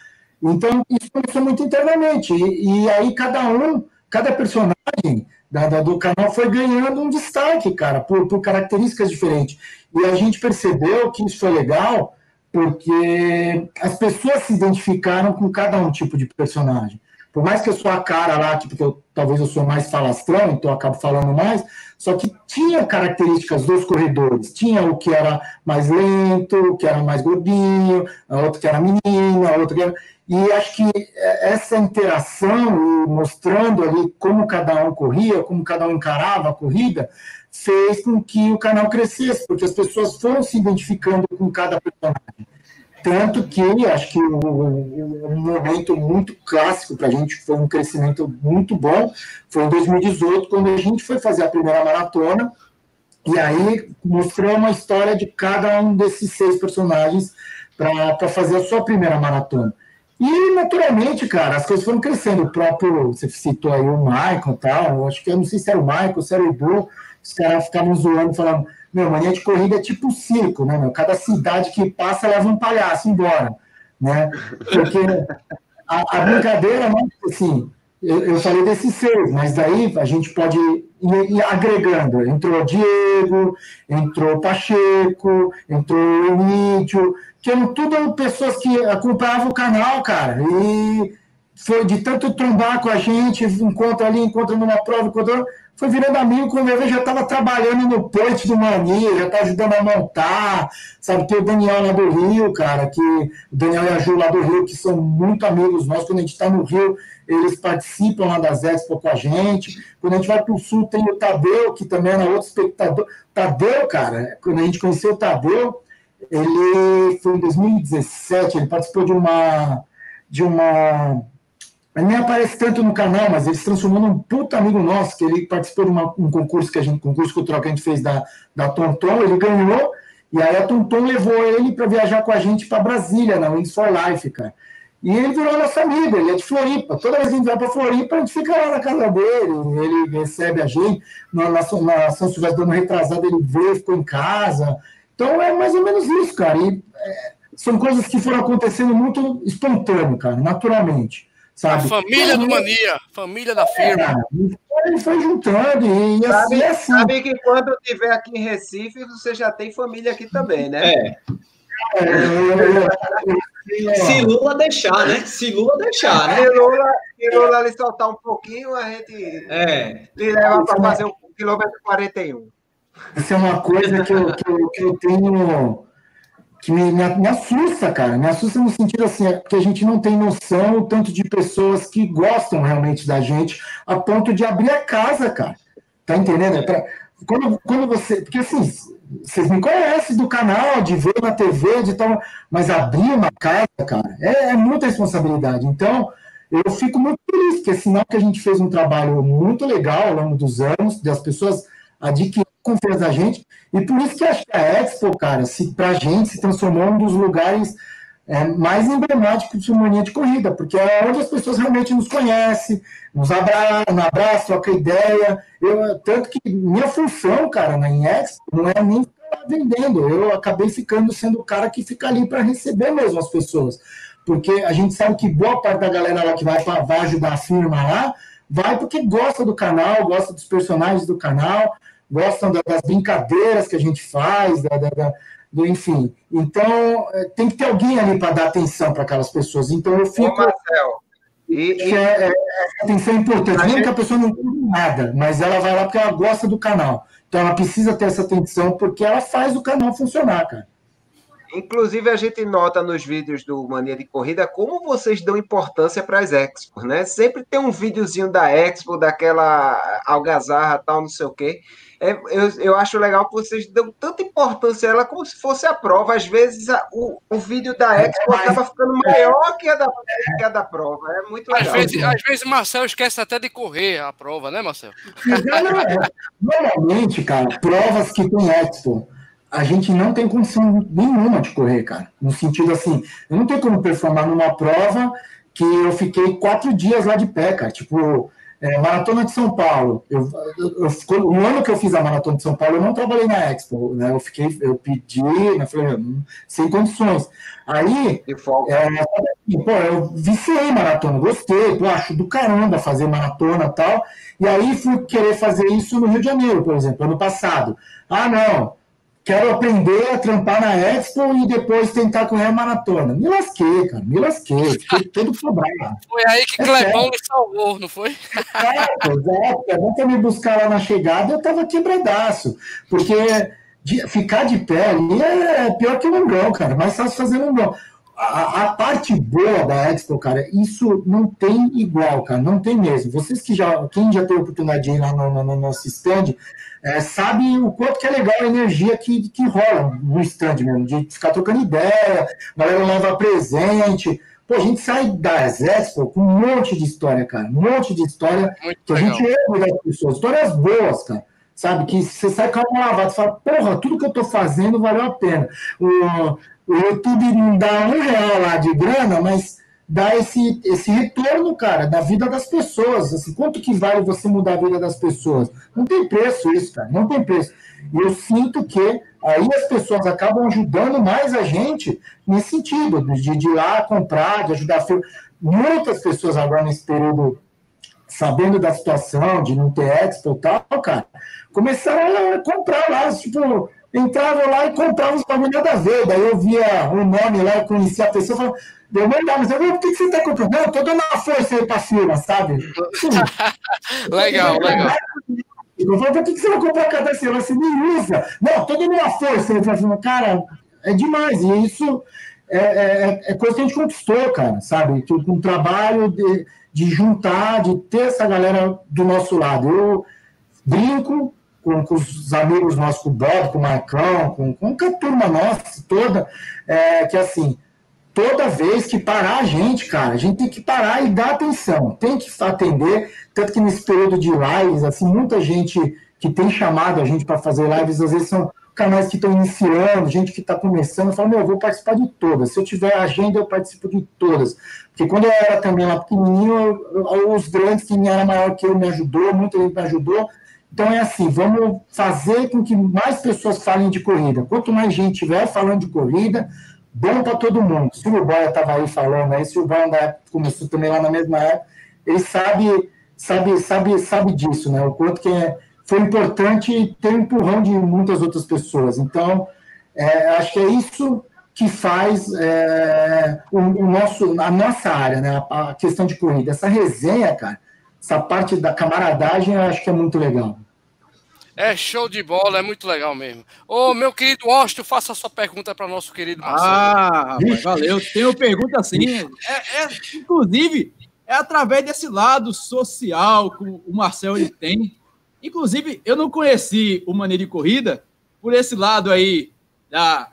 Então, isso começou muito internamente. E, e aí, cada um, cada personagem da, da, do canal foi ganhando um destaque, cara, por, por características diferentes. E a gente percebeu que isso foi legal porque as pessoas se identificaram com cada um tipo de personagem. Por mais que eu sou a cara lá, tipo, eu, talvez eu sou mais falastrão, então acabo falando mais, só que tinha características dos corredores. Tinha o que era mais lento, o que era mais gordinho, a outra que era menina, a outra que era... E acho que essa interação, mostrando ali como cada um corria, como cada um encarava a corrida, fez com que o canal crescesse, porque as pessoas foram se identificando com cada personagem. Tanto que acho que um momento muito clássico para a gente foi um crescimento muito bom. Foi em 2018, quando a gente foi fazer a primeira maratona, e aí mostrou uma história de cada um desses seis personagens para fazer a sua primeira maratona. E, naturalmente, cara, as coisas foram crescendo. O próprio, você citou aí o Michael e tal, acho que eu não sei se era o Michael, se era o Edu, os caras ficavam zoando, falando, meu, mania de corrida é tipo circo, né, meu? Cada cidade que passa leva um palhaço embora, né? Porque a, a brincadeira, né, assim, eu, eu, falei desses seis, mas daí a gente pode ir, ir agregando. Entrou Diego, entrou Pacheco, entrou Emílio, que eram tudo pessoas que acompanhavam o canal, cara, e foi de tanto trombar com a gente, encontra ali, encontra numa prova, encontra, foi virando amigo, quando eu já estava trabalhando no point do Mania, já estava ajudando a montar, sabe, tem o Daniel lá do Rio, cara, que o Daniel e a Ju lá do Rio, que são muito amigos nossos, quando a gente está no Rio, eles participam lá das Expo com a gente, quando a gente vai para o Sul, tem o Tadeu, que também era outro espectador, Tadeu, cara, quando a gente conheceu o Tadeu, ele foi em 2017, ele participou de uma. De uma nem aparece tanto no canal, mas ele se transformou num puta amigo nosso, que ele participou de uma, um concurso que a gente, concurso cultural que a gente fez da, da Tonton, ele ganhou, e aí a Tonton levou ele para viajar com a gente para Brasília, na Wings for Life, cara. E ele virou nosso amigo, ele é de Floripa. Toda vez que a gente vai para Floripa, a gente fica lá na casa dele, ele recebe a gente. Na, na, na São Silvestre do ano retrasado, ele veio, ficou em casa. Então é mais ou menos isso, cara. E, é, são coisas que foram acontecendo muito espontâneo, cara, naturalmente. Sabe? A família do Mania, família da firma. É, ele foi juntando e sabe, assim, assim. Sabe que quando estiver aqui em Recife, você já tem família aqui também, né? É. É, se Lula deixar, né? Se Lula deixar, né? Se Lula, se Lula lhe soltar um pouquinho, a gente é. lhe leva para fazer o quilômetro 41. Isso é uma coisa que eu, que eu, que eu tenho que me, me, me, assusta, cara. Me assusta no sentido assim, é que a gente não tem noção tanto de pessoas que gostam realmente da gente, a ponto de abrir a casa, cara. Tá entendendo? É pra, quando, quando você. Porque assim, vocês me conhecem do canal, de ver na TV, de tal, mas abrir uma casa, cara, é, é muita responsabilidade. Então, eu fico muito feliz, porque é sinal que a gente fez um trabalho muito legal ao longo dos anos, das pessoas adquirir confiança da gente. E por isso que que a Expo, cara, se, pra gente se transformou um dos lugares é, mais emblemático de mania de corrida, porque é onde as pessoas realmente nos conhecem, nos abraçam, abraçam troca ideia. Eu, tanto que minha função, cara, na Expo não é nem ficar vendendo, eu acabei ficando sendo o cara que fica ali para receber mesmo as pessoas. Porque a gente sabe que boa parte da galera lá que vai, pra, vai ajudar a firma lá, vai porque gosta do canal, gosta dos personagens do canal, gostam das brincadeiras que a gente faz, da, da, da do enfim. Então, é, tem que ter alguém ali para dar atenção para aquelas pessoas. Então, eu fico. Ô, Marcel, e, e... É, é, atenção é importante. Mesmo gente... que a pessoa não entenda nada, mas ela vai lá porque ela gosta do canal. Então, ela precisa ter essa atenção porque ela faz o canal funcionar, cara. Inclusive, a gente nota nos vídeos do Mania de Corrida como vocês dão importância para as expos, né? Sempre tem um videozinho da expo, daquela algazarra, tal, não sei o quê. É, eu, eu acho legal que vocês dão tanta importância a ela como se fosse a prova. Às vezes a, o, o vídeo da Expo acaba ficando maior que a da, que a da prova. É muito legal. Às vezes, às vezes Marcel esquece até de correr a prova, né, Marcel? Normalmente, cara, provas que tem Expo a gente não tem condição nenhuma de correr, cara. No sentido assim, eu não tenho como performar numa prova que eu fiquei quatro dias lá de pé, cara. Tipo, é, Maratona de São Paulo. Eu, eu, eu, o ano que eu fiz a Maratona de São Paulo, eu não trabalhei na Expo, né? Eu fiquei, eu pedi, né? Falei, sem condições. Aí, é, pô, eu viciei maratona, gostei, pô, acho do caramba fazer maratona e tal. E aí fui querer fazer isso no Rio de Janeiro, por exemplo, ano passado. Ah, não, quero aprender a trampar na Expo e depois tentar correr a maratona. Me lasquei, cara, me lasquei, fiquei todo quebrado. Foi aí que é Clebão me salvou, não foi? Exato, exato. Clebão foi me buscar lá na chegada eu tava quebradaço, porque de, ficar de pé ali é pior que longão, cara, mais fácil fazer longão. A, a, parte boa da Expo, cara, isso não tem igual, cara, não tem mesmo. Vocês que já, quem já teve oportunidade de ir lá no, no, no nosso stand, é, sabe o quanto que é legal a energia que, que rola no stand mesmo, de ficar trocando ideia, a galera leva presente. Pô, a gente sai das Expo com um monte de história, cara. Um monte de história Muito que legal. a gente ouve das pessoas. Histórias boas, cara. Sabe? Que você sai com a mão lavada e fala, porra, tudo que eu tô fazendo valeu a pena. O, o YouTube não dá um real lá de grana, mas dá esse, esse retorno, cara, da vida das pessoas. Assim, quanto que vale você mudar a vida das pessoas? Não tem preço isso, cara, não tem preço. E eu sinto que aí as pessoas acabam ajudando mais a gente nesse sentido, de, de ir lá comprar, de ajudar. Muitas pessoas agora nesse período, sabendo da situação, de não ter expo e tal, cara, começaram a comprar lá, tipo, entravam lá e compravam os bagulho nada a ver. Daí eu via o um nome lá, eu conhecia a pessoa, falava, Deu mandar, mas eu por que você está comprando? Não, eu tô dando uma força aí pra firma, sabe? legal, legal. Eu falei, por que você vai comprar cada semana? Você nem usa. Não, tô dando uma força aí pra firma. Cara, é demais. E isso é, é, é, coisa que a gente conquistou, cara, sabe? Com o trabalho de, de juntar, de ter essa galera do nosso lado. Eu brinco com, com os amigos nossos, com o Bob, com o Marcão, com, com a turma nossa toda, é, que assim toda vez que parar a gente, cara, a gente tem que parar e dar atenção, tem que atender, tanto que nesse período de lives, assim, muita gente que tem chamado a gente para fazer lives, às vezes são canais que estão iniciando, gente que está começando, fala, meu, eu vou participar de todas, se eu tiver agenda, eu participo de todas, porque quando eu era também lá pequenininho, os grandes, quem era maior que eu, me ajudou, muita gente me ajudou, então é assim, vamos fazer com que mais pessoas falem de corrida, quanto mais gente tiver falando de corrida, bom para todo mundo. Se o Boia estava aí falando, aí, se o Boia começou também lá na mesma época, ele sabe, sabe, sabe, sabe disso, né? O quanto que é, foi importante ter um empurrão de muitas outras pessoas. Então, é, acho que é isso que faz é, o, o, nosso, a nossa área, né? A, a questão de corrida. Essa resenha, cara, essa parte da camaradagem, eu acho que é muito legal. É show de bola, é muito legal mesmo. Ô, meu querido Austin, faça a sua pergunta para o nosso querido Marcelo. Ah, rapaz, valeu. Tenho pergunta sim. É, é, inclusive, é através desse lado social que o Marcelo ele tem. Inclusive, eu não conheci o Maneiro de Corrida por esse lado aí da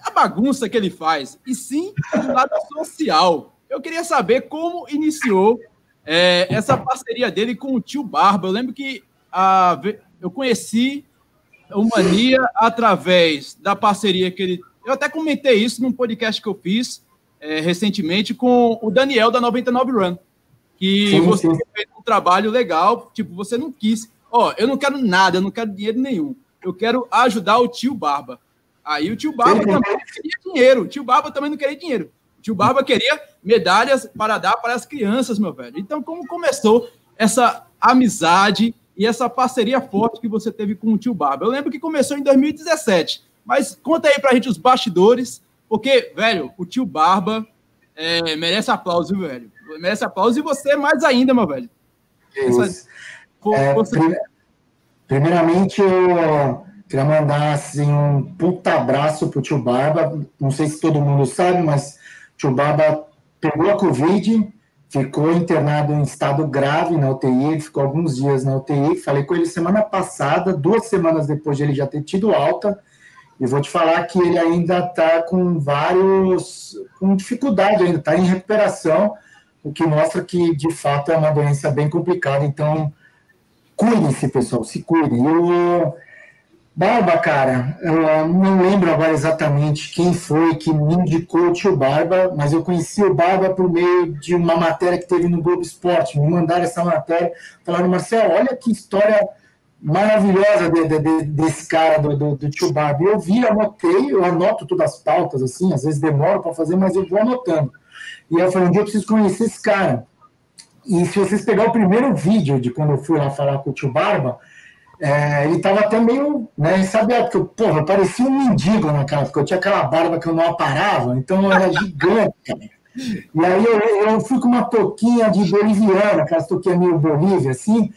a bagunça que ele faz, e sim do lado social. Eu queria saber como iniciou é, essa parceria dele com o tio Barba. Eu lembro que a, eu conheci o Mania através da parceria que ele Eu até comentei isso num podcast que eu fiz é, recentemente com o Daniel da 99 Run, que sim, você sim. fez um trabalho legal, tipo, você não quis, ó, eu não quero nada, eu não quero dinheiro nenhum, eu quero ajudar o tio Barba. Aí o tio Barba também não queria dinheiro, o tio Barba também não queria dinheiro. O tio Barba queria medalhas para dar para as crianças, meu velho. Então, como começou essa amizade e essa parceria forte que você teve com o tio Barba? Eu lembro que começou em 2017. Mas conta aí pra gente os bastidores, porque, velho, o tio Barba é, merece aplauso, velho? Merece aplauso e você mais ainda, meu velho. Essa, é, você... Primeiramente, eu queria mandar assim, um puta abraço pro tio Barba. Não sei se todo mundo sabe, mas Barba pegou a Covid, ficou internado em estado grave na UTI, ficou alguns dias na UTI. Falei com ele semana passada, duas semanas depois de ele já ter tido alta. E vou te falar que ele ainda está com vários. com dificuldade ainda, está em recuperação, o que mostra que, de fato, é uma doença bem complicada. Então, cuidem-se, pessoal, se cuidem. Eu. Barba, cara, eu não lembro agora exatamente quem foi que me indicou o tio Barba, mas eu conheci o Barba por meio de uma matéria que teve no Globo Esporte. Me mandaram essa matéria, falaram, Marcelo, olha que história maravilhosa de, de, de, desse cara do, do, do tio Barbie. Eu vi, anotei, eu anoto todas as pautas, assim, às vezes demoro para fazer, mas eu vou anotando. E eu falei, um dia eu preciso conhecer esse cara. E se vocês pegar o primeiro vídeo de quando eu fui lá falar com o tio Barba, é, ele estava até meio, né, sabe, porque eu, porra, eu parecia um mendigo naquela, porque eu tinha aquela barba que eu não aparava, então eu era gigante, cara. E aí eu, eu fui com uma toquinha de boliviana, aquelas toquinhas meio Bolívia, assim,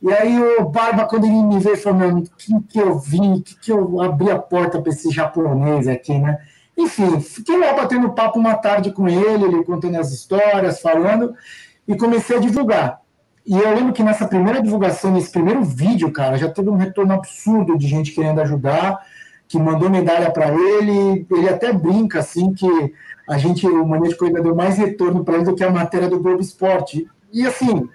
e aí o Barba, quando ele me veio, falou, meu, que que eu vim, que que eu abri a porta para esse japonês aqui, né? Enfim, fiquei lá batendo papo uma tarde com ele, ele contando as histórias, falando, e comecei a divulgar. E eu lembro que nessa primeira divulgação, nesse primeiro vídeo, cara, já teve um retorno absurdo de gente querendo ajudar, que mandou medalha para ele. Ele até brinca, assim, que a gente, o Mania de Corrida deu mais retorno para ele do que a matéria do Globo Esporte. E assim,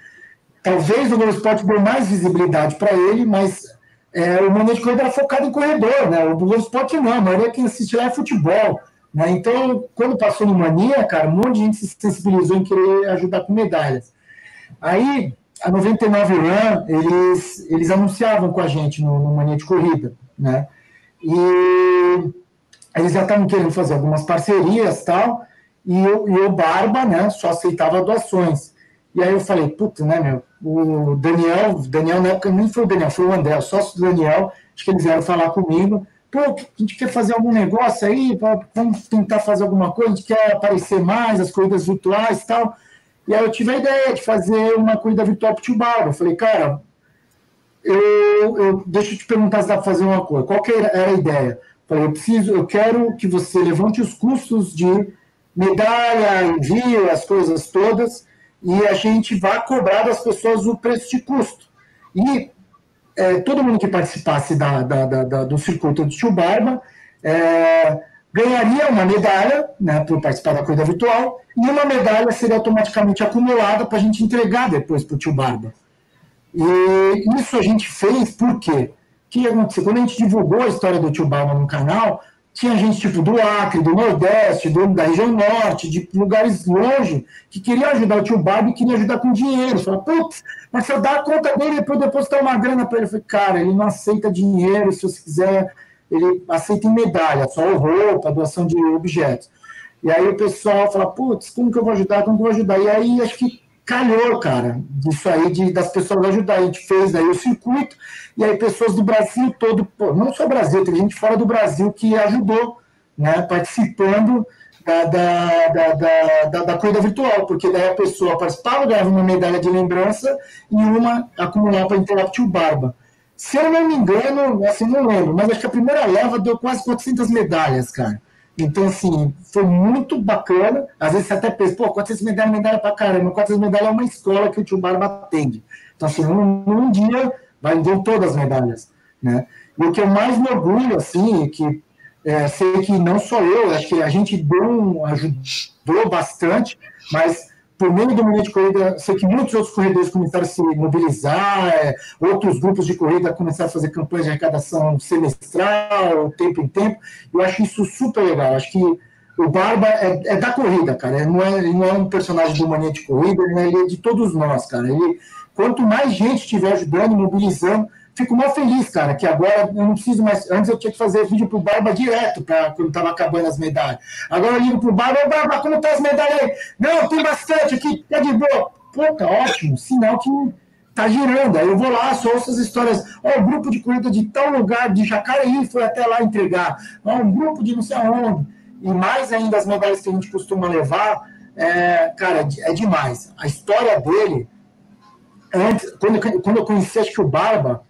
Talvez o Globo Esporte deu mais visibilidade para ele, mas é, o momento de corrida era focado em corredor, né? O Globo Esporte não, a maioria quem assiste lá é futebol. Né? Então, quando passou no Mania, cara, um monte de gente se sensibilizou em querer ajudar com medalhas. Aí, a 99 Run, eles, eles anunciavam com a gente no, no Mania de Corrida, né? E eles já estavam querendo fazer algumas parcerias tal, e, e o Barba, né, só aceitava doações. E aí eu falei, puta, né, meu, o Daniel, Daniel na época nem foi o Daniel, foi o André, o sócio do Daniel, acho que eles vieram falar comigo, pô, a gente quer fazer algum negócio aí, vamos tentar fazer alguma coisa, a gente quer aparecer mais, as corridas virtuais e tal. E aí eu tive a ideia de fazer uma corrida virtual Barba. Eu falei, cara, eu, eu, deixa eu te perguntar se dá para fazer uma coisa. Qual que era a ideia? Eu falei, eu preciso, eu quero que você levante os custos de medalha, envio, as coisas todas, e a gente vai cobrar das pessoas o preço de custo. E é, todo mundo que participasse da, da, da, do circuito de Tio Barba é, ganharia uma medalha né, por participar da corrida virtual, e uma medalha seria automaticamente acumulada para a gente entregar depois para o Tio Barba. E isso a gente fez por quê? O que aconteceu? Quando a gente divulgou a história do Tio Barba no canal, tinha gente tipo do Acre, do Nordeste, do, da região Norte, de lugares longe, que queria ajudar o tio Barbie e queria ajudar com dinheiro. Falei, putz, mas se eu dar a conta dele para eu depositar uma grana para ele, eu falei, cara, ele não aceita dinheiro, se você quiser, ele aceita em medalha, só roupa, doação de objetos. E aí o pessoal fala, putz, como que eu vou ajudar, como que eu vou ajudar? E aí acho que calhou, cara, disso aí, de, das pessoas ajudar. A gente fez aí o circuito, e aí pessoas do Brasil todo, pô, não só Brasil, tem gente fora do Brasil que ajudou, né, participando da, da, da, da, da, da corrida virtual, porque daí a pessoa participava, ganhava uma medalha de lembrança e uma acumulava para Interrupt o Barba. Se eu não me engano, assim, não lembro, mas acho que a primeira leva deu quase 400 medalhas, cara. Então, assim, foi muito bacana. Às vezes você até pensa, pô, 400 medalhas, medalha pra caramba. 400 medalhas é uma escola que o tio Barba atende. Então, assim, num, num dia vai deu todas as medalhas, né? E o que eu mais me orgulho, assim, é que é, sei que não só eu, acho que a gente deu um, ajudou bastante, mas por meio do momento de corrida, sei que muitos outros corredores começaram a se mobilizar, é, outros grupos de corrida começaram a fazer campanhas de arrecadação semestral, tempo em tempo. Eu acho isso super legal. Acho que o Barba é, é da corrida, cara. Ele não é, ele não é um personagem do Mania de Corrida, ele é de todos nós, cara. Ele, quanto mais gente estiver ajudando, mobilizando, fico mal feliz, cara, que agora eu não preciso mais. Antes eu tinha que fazer vídeo pro Barba direto, pra, quando tava acabando as medalhas. Agora eu ligo pro Barba, ô Barba, como tá as medalhas aí? Não, tem bastante aqui, tá de boa. Pô, tá ótimo, sinal que tá girando. Aí eu vou lá, só ouço as histórias. Ó, o grupo de corrida de tal lugar, de Jacareí, foi até lá entregar. Ó, um grupo de não sei aonde. E mais ainda as medalhas que a gente costuma levar. É, cara, é demais. A história dele, antes, quando, quando eu conheci, acho que o Barba,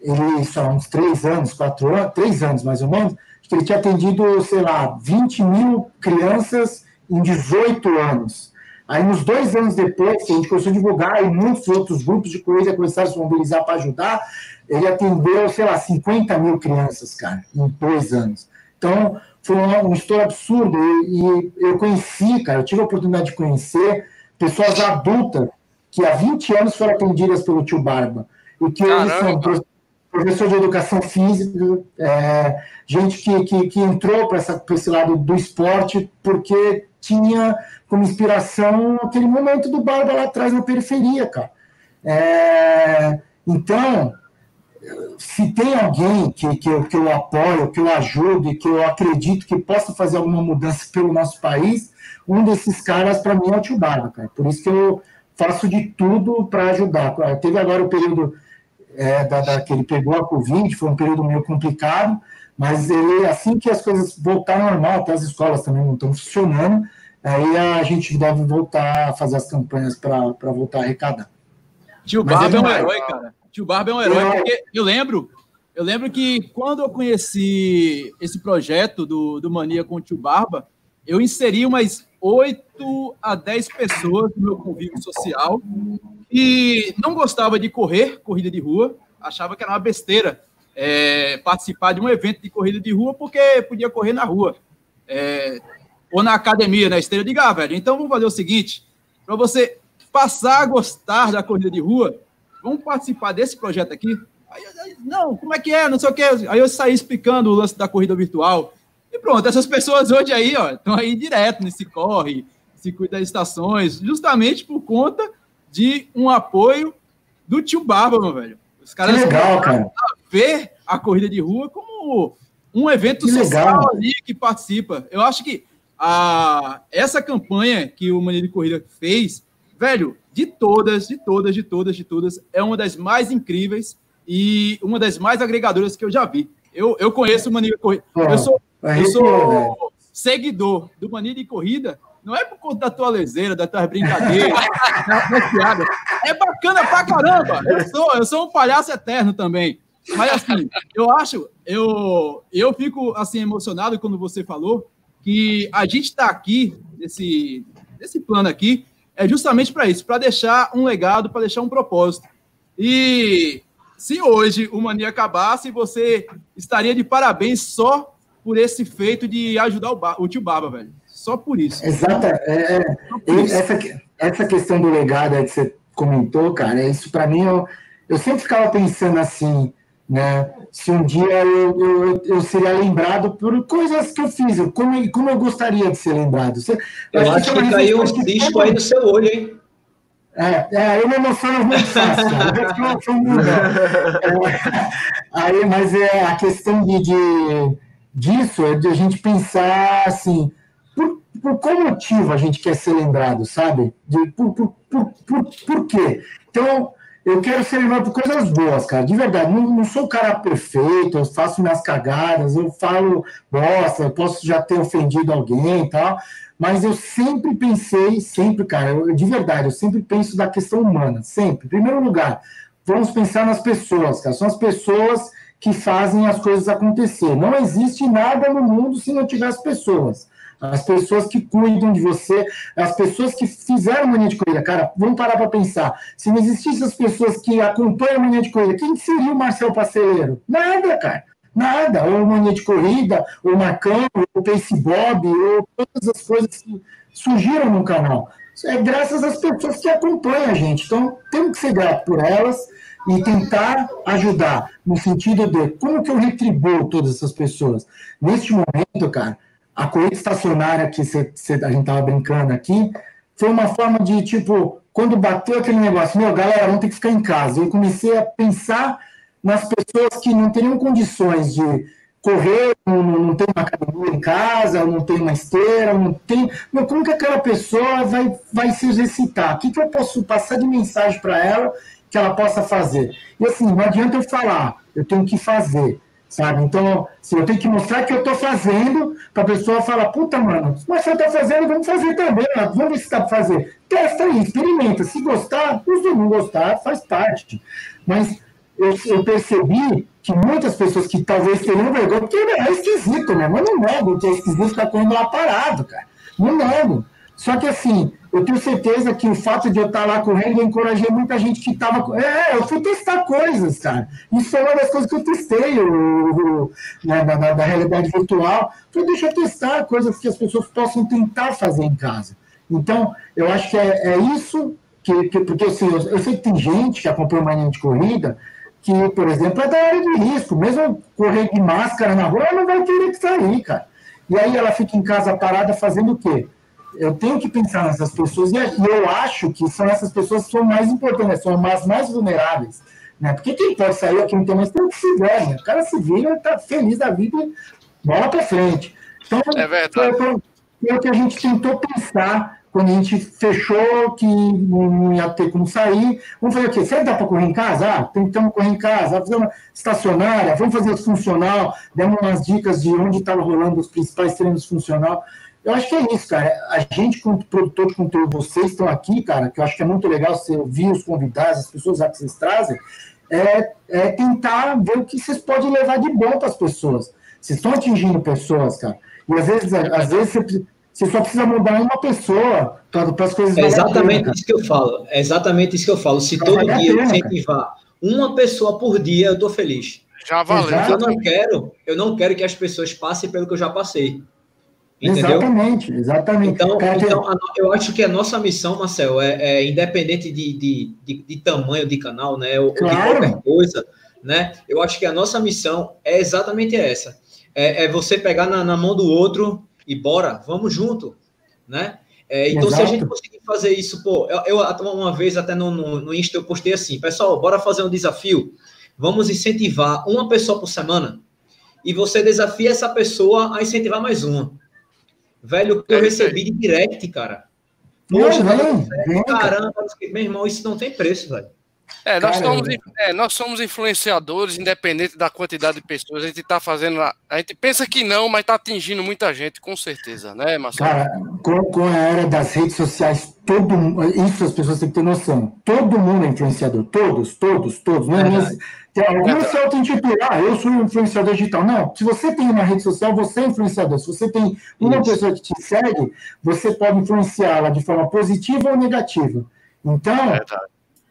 ele, só uns três anos, quatro anos, três anos mais ou menos, que ele tinha atendido, sei lá, 20 mil crianças em 18 anos. Aí, uns dois anos depois, que a gente começou a divulgar, e muitos outros grupos de corrida começaram a se mobilizar para ajudar, ele atendeu, sei lá, 50 mil crianças, cara, em dois anos. Então, foi um, um estouro absurdo. E, e, eu conheci, cara, eu tive a oportunidade de conhecer pessoas adultas que há 20 anos foram atendidas pelo tio Barba. E que eles são professor de educação física, é, gente que, que, que entrou para esse lado do esporte porque tinha como inspiração aquele momento do Barba lá atrás na periferia, cara. É, então, se tem alguém que, que, eu, que eu apoio, que eu ajude, que eu acredito que possa fazer alguma mudança pelo nosso país, um desses caras, para mim, é o tio Barba, cara. Por isso que eu faço de tudo para ajudar. Teve agora o período é, da, da, que ele pegou a Covid, foi um período meio complicado, mas ele, assim que as coisas voltarem ao normal, até as escolas também não estão funcionando, aí a gente deve voltar a fazer as campanhas para voltar a arrecadar. Tio Barba é um herói, cara. Tio Barba é um herói, porque eu lembro, eu lembro que quando eu conheci esse projeto do, do Mania com o Tio Barba, eu inseri umas 8 a 10 pessoas no meu convívio social e não gostava de correr, corrida de rua, achava que era uma besteira é, participar de um evento de corrida de rua porque podia correr na rua. É, ou na academia, na esteira, diga, ah, velho, então vamos fazer o seguinte, para você passar a gostar da corrida de rua, vamos participar desse projeto aqui? Aí, não, como é que é, não sei o que. Aí eu saí explicando o lance da corrida virtual. E pronto, essas pessoas hoje aí, ó, estão aí direto nesse corre, circuito das estações, justamente por conta de um apoio do tio Barba, meu velho. Os caras que legal, cara. ver a corrida de rua como um evento que social legal. ali que participa. Eu acho que a, essa campanha que o Mania de Corrida fez, velho, de todas, de todas, de todas, de todas, é uma das mais incríveis e uma das mais agregadoras que eu já vi. Eu, eu conheço o Mania de Corrida. eu sou, eu sou seguidor do Mania de Corrida não é por conta da tua leseira, da tua brincadeira, da piada. É bacana pra caramba. Eu sou, eu sou um palhaço eterno também. Mas assim, eu acho, eu, eu fico assim emocionado quando você falou que a gente está aqui nesse, nesse plano aqui é justamente para isso, para deixar um legado, para deixar um propósito. E se hoje o Mania acabasse, você estaria de parabéns só por esse feito de ajudar o, o tio Baba, velho. Só por isso. Exata. É, é essa, essa questão do legado que você comentou, cara, isso para mim, eu, eu sempre ficava pensando assim, né? Se um dia eu, eu, eu seria lembrado por coisas que eu fiz, como, como eu gostaria de ser lembrado. Você, eu, eu acho que, que caiu um cisco aí no seu olho, hein? É, é, eu me emociono muito fácil, é, aí, mas é a questão de, de, disso é de a gente pensar assim, por qual motivo a gente quer ser lembrado, sabe? De, por, por, por, por, por quê? Então, eu quero ser lembrado por coisas boas, cara, de verdade. Não, não sou o cara perfeito, eu faço minhas cagadas, eu falo bosta, eu posso já ter ofendido alguém e tal, mas eu sempre pensei, sempre, cara, eu, de verdade, eu sempre penso da questão humana, sempre. Em primeiro lugar, vamos pensar nas pessoas, cara, são as pessoas que fazem as coisas acontecer. Não existe nada no mundo se não tiver as pessoas as pessoas que cuidam de você, as pessoas que fizeram mania de corrida. Cara, vamos parar para pensar. Se não existissem as pessoas que acompanham a mania de corrida, quem seria o Marcel Paceleiro? Nada, cara. Nada. Ou mania de corrida, ou Marcão, ou Pace Bob, ou todas as coisas que surgiram no canal. é graças às pessoas que acompanham a gente. Então, temos que ser grato por elas e tentar ajudar, no sentido de como que eu retribuo todas essas pessoas. Neste momento, cara, a corrida estacionária que cê, cê, a gente estava brincando aqui, foi uma forma de, tipo, quando bateu aquele negócio, meu, galera, vamos ter que ficar em casa. Eu comecei a pensar nas pessoas que não teriam condições de correr, não, não tem uma academia em casa, não tem uma esteira, não tem. Meu, como que aquela pessoa vai, vai se exercitar? O que, que eu posso passar de mensagem para ela que ela possa fazer? E assim, não adianta eu falar, eu tenho que fazer sabe? Então, se eu tenho que mostrar que eu estou fazendo, para a pessoa falar, puta, mano, mas você está fazendo, vamos fazer também, vamos ver se dá para fazer. Testa aí, experimenta. Se gostar, se não gostar, faz parte. Mas eu, eu, percebi que muitas pessoas que talvez teriam vergonha, porque é esquisito, né? Mas não nego que é esquisito ficar correndo lá parado, cara. Não nego. Só que assim, eu tenho certeza que o fato de eu estar lá correndo, eu encorajei muita gente que estava. É, eu fui testar coisas, cara. Isso é uma das coisas que eu testei o, o, na, na, na, realidade virtual. Falei, deixa eu testar coisas que as pessoas possam tentar fazer em casa. Então, eu acho que é, é isso, que, que, porque assim, eu, eu, sei que tem gente que acompanha uma linha de corrida que, por exemplo, é da área de risco. Mesmo correr de máscara na rua, ela não vai querer sair, cara. E aí ela fica em casa parada fazendo o quê? Eu tenho que pensar nessas pessoas e eu acho que são essas pessoas que são mais importantes, são as mais vulneráveis. Né? Porque quem pode sair aqui não tem mais tempo que se ganha. Né? O cara se vira, está feliz da vida bola para frente. Então, é verdade. Foi, o que a gente tentou pensar quando a gente fechou que não ia ter como sair. Vamos fazer o quê? Será que dá para correr em casa? Ah, tentamos correr em casa, vamos fazer uma estacionária, vamos fazer funcional, demos umas dicas de onde estava rolando os principais treinos funcional. Eu acho que é isso, cara. A gente, como produtor de conteúdo, vocês estão aqui, cara, que eu acho que é muito legal você ouvir os convidados, as pessoas que vocês trazem, é, é tentar ver o que vocês podem levar de bom para as pessoas. Vocês estão atingindo pessoas, cara. E às vezes, às vezes você, você só precisa mudar uma pessoa para as coisas. É exatamente pena, isso que eu falo. É exatamente isso que eu falo. Se todo dia eu incentivar uma pessoa por dia, eu estou feliz. Já valeu. Eu não quero, eu não quero que as pessoas passem pelo que eu já passei. Entendeu? Exatamente, exatamente. Então, então a, eu acho que a nossa missão, Marcel, é, é independente de, de, de, de, tamanho de canal, né? Ou claro. de qualquer coisa, né? Eu acho que a nossa missão é exatamente essa. É, é você pegar na, na, mão do outro e bora, vamos junto, né? É, então, Exato. se a gente conseguir fazer isso, pô, eu, eu uma vez até no, no, no Insta eu postei assim, pessoal, bora fazer um desafio. Vamos incentivar uma pessoa por semana e você desafia essa pessoa a incentivar mais uma. Velho, que eu é recebi de direct, cara. Poxa, não, não, não, caramba, meu irmão, isso não tem preço, velho. É, nós somos, é, nós somos influenciadores, independente da quantidade de pessoas. A gente está fazendo. A gente pensa que não, mas está atingindo muita gente, com certeza, né, Marcelo? Cara, com, com a era das redes sociais, todo isso as pessoas têm que ter noção. Todo mundo é influenciador. Todos, todos, todos. Não é, mesmo? Algumas se auto-intitular, ah, eu sou um influenciador digital. Não, se você tem uma rede social, você é influenciador. Se você tem uma Isso. pessoa que te segue, você pode influenciá-la de forma positiva ou negativa. Então, é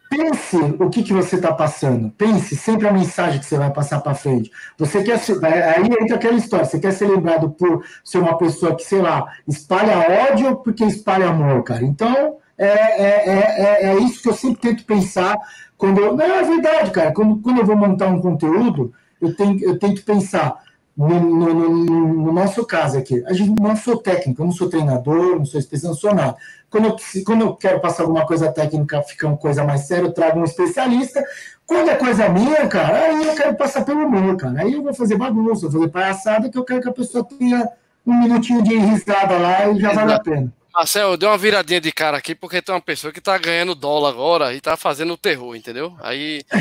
pense o que, que você está passando. Pense sempre a mensagem que você vai passar para frente. Você quer aí entra aquela história. Você quer ser lembrado por ser uma pessoa que, sei lá, espalha ódio porque espalha amor, cara. Então, é, é, é, é isso que eu sempre tento pensar quando eu, não, é verdade, cara. Quando, quando eu vou montar um conteúdo, eu tenho, eu tenho que pensar no, no, no, no nosso caso aqui. A gente não sou técnico, eu não sou treinador, não sou especialista, não sou nada. Quando eu, quando eu quero passar alguma coisa técnica, fica uma coisa mais séria, eu trago um especialista. Quando é coisa minha, cara, aí eu quero passar pelo meu, cara. Aí eu vou fazer bagunça, vou fazer palhaçada, que eu quero que a pessoa tenha um minutinho de risada lá e já Exato. vale a pena. Marcel, deu uma viradinha de cara aqui porque tem uma pessoa que tá ganhando dólar agora e tá fazendo o terror, entendeu? Aí.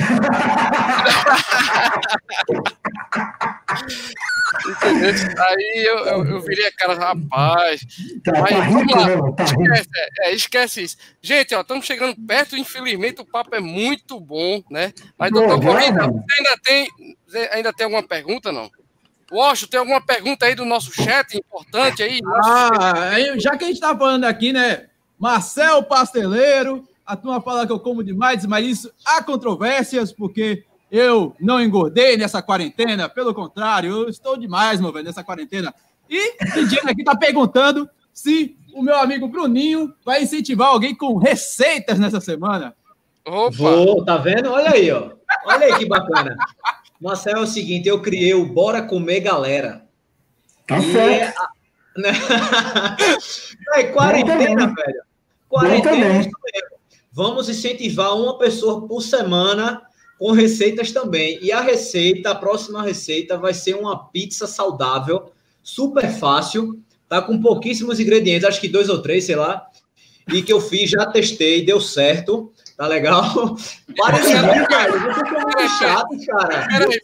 Aí eu, eu, eu, virei a cara, rapaz. Tá, mas, tá rico, tá esquece, é, esquece isso. Gente, ó, estamos chegando perto, infelizmente o papo é muito bom, né? Mas, doutor Corrida, você ainda tem, ainda tem alguma pergunta, não? Washington, tem alguma pergunta aí do nosso chat importante aí? Ah, já que a gente está falando aqui, né? Marcel Pasteleiro, a turma fala que eu como demais, mas isso há controvérsias, porque eu não engordei nessa quarentena, pelo contrário, eu estou demais, meu velho, nessa quarentena. E Lidiane aqui está perguntando se o meu amigo Bruninho vai incentivar alguém com receitas nessa semana. Opa! Vou, tá vendo? Olha aí, ó. Olha aí que bacana. Marcelo, é o seguinte, eu criei o Bora Comer Galera. Tá certo. É, né? é quarentena, velho. Quarentena é isso mesmo. Vamos incentivar uma pessoa por semana com receitas também. E a receita, a próxima receita vai ser uma pizza saudável, super fácil, tá com pouquíssimos ingredientes, acho que dois ou três, sei lá. E que eu fiz, já testei, deu certo. Tá legal? Para de rir, cara. Vocês são muito chatos, cara. Peraí,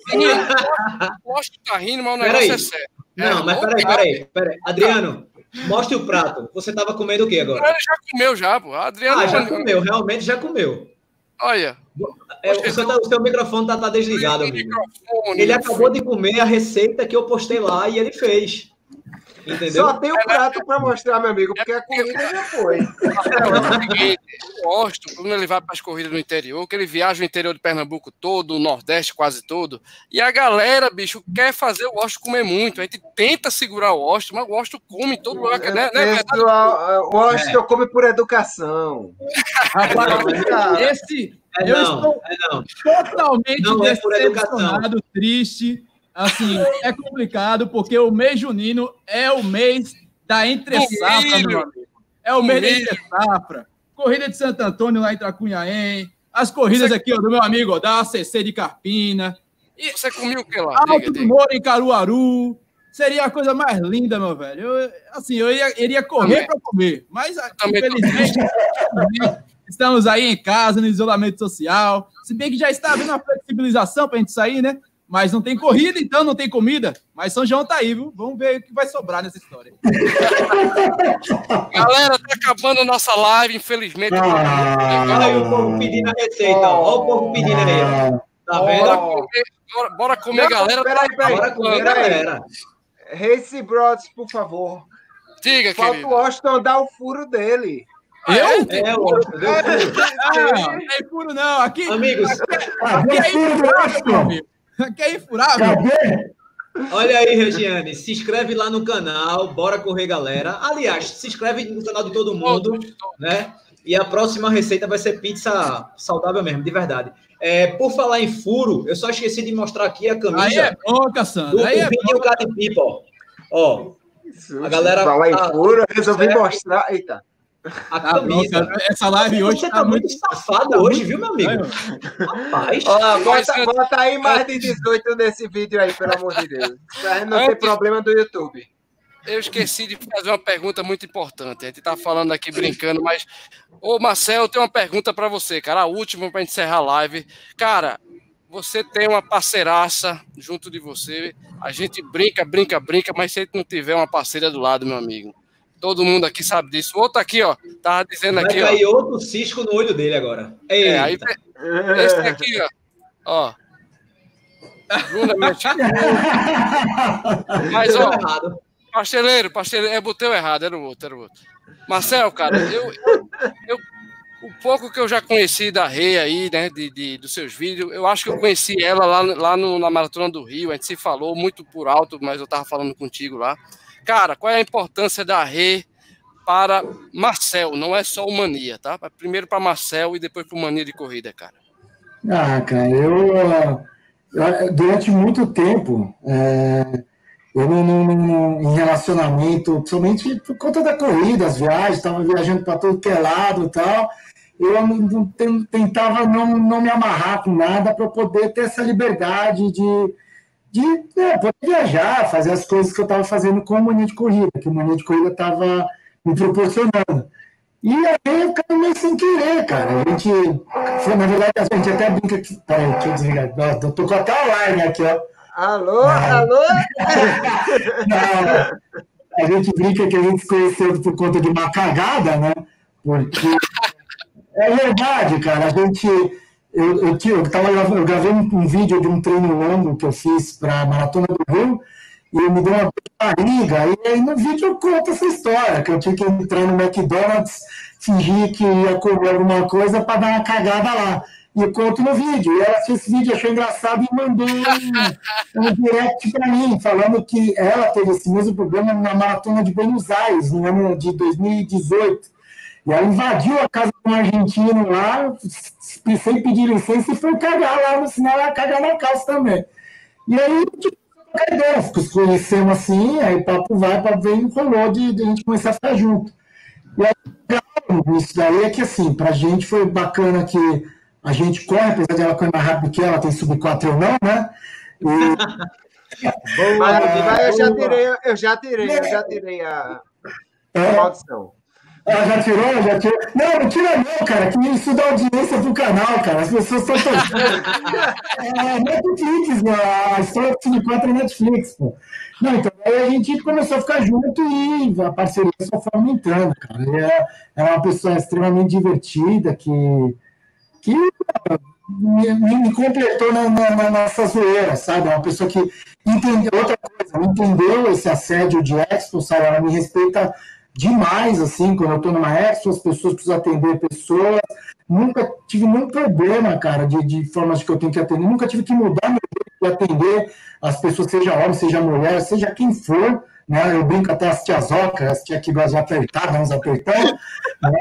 posso que tá rindo, mas o negócio peraí. é sério. Não, mas peraí, peraí, peraí. Adriano, mostre o prato. Você tava comendo o que agora? Ele já comeu, já, pô. Adriano ah, já comeu, realmente já comeu. Olha. É, o, seu, o, seu, microfone tá, tá desligado, amigo. Ele acabou de comer a receita que eu postei lá e ele fez. Entendeu? Só tem o prato para mostrar, meu amigo, porque a comida já foi. Eu gosto, quando ele vai para as corridas no interior, que ele viaja o interior de Pernambuco todo, o Nordeste quase todo, e a galera, bicho, quer fazer o Osto comer muito. A gente tenta segurar o Osto, mas o Osto come em todo lugar, né? né o Osto é. come por educação. Rapaz, esse... É eu não, estou é não. totalmente não decepcionado, é triste assim, é complicado porque o mês junino é o mês da entre-safra, meu amigo. É o mês da entre-safra. Corrida de Santo Antônio lá em Tracunhaém, as corridas aqui ó, do meu amigo ó, da ACC de Carpina. E Você comeu o que lá? Alto do Moro em Caruaru. Seria a coisa mais linda, meu velho. Eu, assim, eu iria, iria correr para comer, mas infelizmente estamos aí em casa, no isolamento social. Se bem que já está havendo uma flexibilização para a gente sair, né? Mas não tem corrida, então não tem comida. Mas São João tá aí, viu? Vamos ver o que vai sobrar nessa história. Galera, tá acabando a nossa live, infelizmente. Ah, Olha aí o povo pedindo a receita. Olha o povo pedindo aí. Tá vendo? Bora comer, bora, bora comer não, galera. Peraí, peraí. Bora comer, galera. Race Brothers, por favor. Diga, Falta querido. o Austin dar o furo dele. Eu? É, o Austin deu furo. Ah, não tem furo não. Aqui, Amigos. Aqui, aqui, é, é Quer ir furar, Cadê? Olha aí, Regiane, se inscreve lá no canal, bora correr, galera. Aliás, se inscreve no canal de todo mundo, né? E a próxima receita vai ser pizza saudável mesmo, de verdade. É, por falar em furo, eu só esqueci de mostrar aqui a camisa. Aí é bom, Cassandra. Aí é bom. Pipo, ó. A galera. Falar tá... em furo, eu resolvi é. mostrar. Eita. A tá camisa. essa live hoje Você tá, tá muito safado hoje, viu, meu amigo? Rapaz. Ó, bota, bota aí mais de 18 nesse vídeo aí, pelo amor de Deus. Pra não ter problema do YouTube. Eu esqueci de fazer uma pergunta muito importante. A gente tá falando aqui brincando, mas. Ô, Marcel, eu tenho uma pergunta para você, cara. A última para encerrar a live. Cara, você tem uma parceiraça junto de você. A gente brinca, brinca, brinca, mas se a gente não tiver uma parceira do lado, meu amigo, Todo mundo aqui sabe disso. O outro aqui, ó, tava dizendo Vai aqui, ó. Outro cisco no olho dele agora. É, aí, esse aqui, ó. Ó. Bruna Mas, ó, pasteleiro, pasteleiro, é boteu errado, era o outro, era o outro. Marcel, cara, eu, eu o pouco que eu já conheci da Rei aí, né, de, de, dos seus vídeos, eu acho que eu conheci ela lá, lá no, na Maratona do Rio, a gente se falou muito por alto, mas eu tava falando contigo lá. Cara, qual é a importância da Rê para Marcel? Não é só o Mania, tá? Primeiro para Marcel e depois para o Mania de corrida, cara. Ah, cara, eu, durante muito tempo, é, eu não, não, em relacionamento, principalmente por conta da corrida, as viagens, estava viajando para todo que é lado e tal, eu não, tentava não, não me amarrar com nada para poder ter essa liberdade de de é, poder viajar, fazer as coisas que eu estava fazendo com o Mania de Corrida, que o Mania de Corrida estava me proporcionando. E aí eu caí meio sem querer, cara. A gente, foi, na verdade, a gente até brinca aqui. Peraí, deixa eu desligar. Eu tô com até online aqui, ó. Alô, alô? Não, a gente brinca que a gente se conheceu por conta de uma cagada, né? Porque é verdade, cara. A gente eu, eu, eu, tava, eu gravei um, um, vídeo de um treino longo que eu fiz para a Maratona do Rio e me deu uma barriga. E aí no vídeo eu conto essa história, que eu tinha que entrar no McDonald's, fingir que ia comer alguma coisa para dar uma cagada lá. e eu conto no vídeo. E ela assistiu esse vídeo, achou engraçado e mandou um, um direct para mim, falando que ela teve esse mesmo problema na maratona de Buenos Aires, no ano de 2018. E ela invadiu a casa de um argentino lá, sem pedir licença, e foi cagar lá no sinal, ela cagar na calça também. E aí, tipo, ideia, conhecemos assim, aí o papo vai, para ver, rolou de, de a gente começar a ficar junto. E aí, isso daí é que, assim, para a gente foi bacana que a gente corre, apesar de ela correr mais rápido que ela, tem sub 4 ou não, né? E... Boa, Mas, eu, já tirei, eu já tirei, eu já tirei a, é. maldição. Ela já tirou? Já tirou? Não, não tira não, cara, que isso dá audiência pro canal, cara. As pessoas estão é, Netflix, né? a história do Sub 4 é Netflix, pô. Não, então aí a gente começou a ficar junto e a parceria só foi aumentando, cara. É, é uma pessoa extremamente divertida que que me, me completou na, na, nessa zoeira, sabe? É uma pessoa que entendeu outra coisa, entendeu esse assédio de Expo, sabe? Ela me respeita demais, assim, quando eu estou numa Expo, as pessoas precisam atender pessoas. Nunca tive nenhum problema, cara, de, de formas que eu tenho que atender. Nunca tive que mudar meu jeito de atender as pessoas, seja homem, seja mulher, seja quem for, né? Eu brinco até as tiazocas, as tia que gostam de apertar, dá uns apertão, né?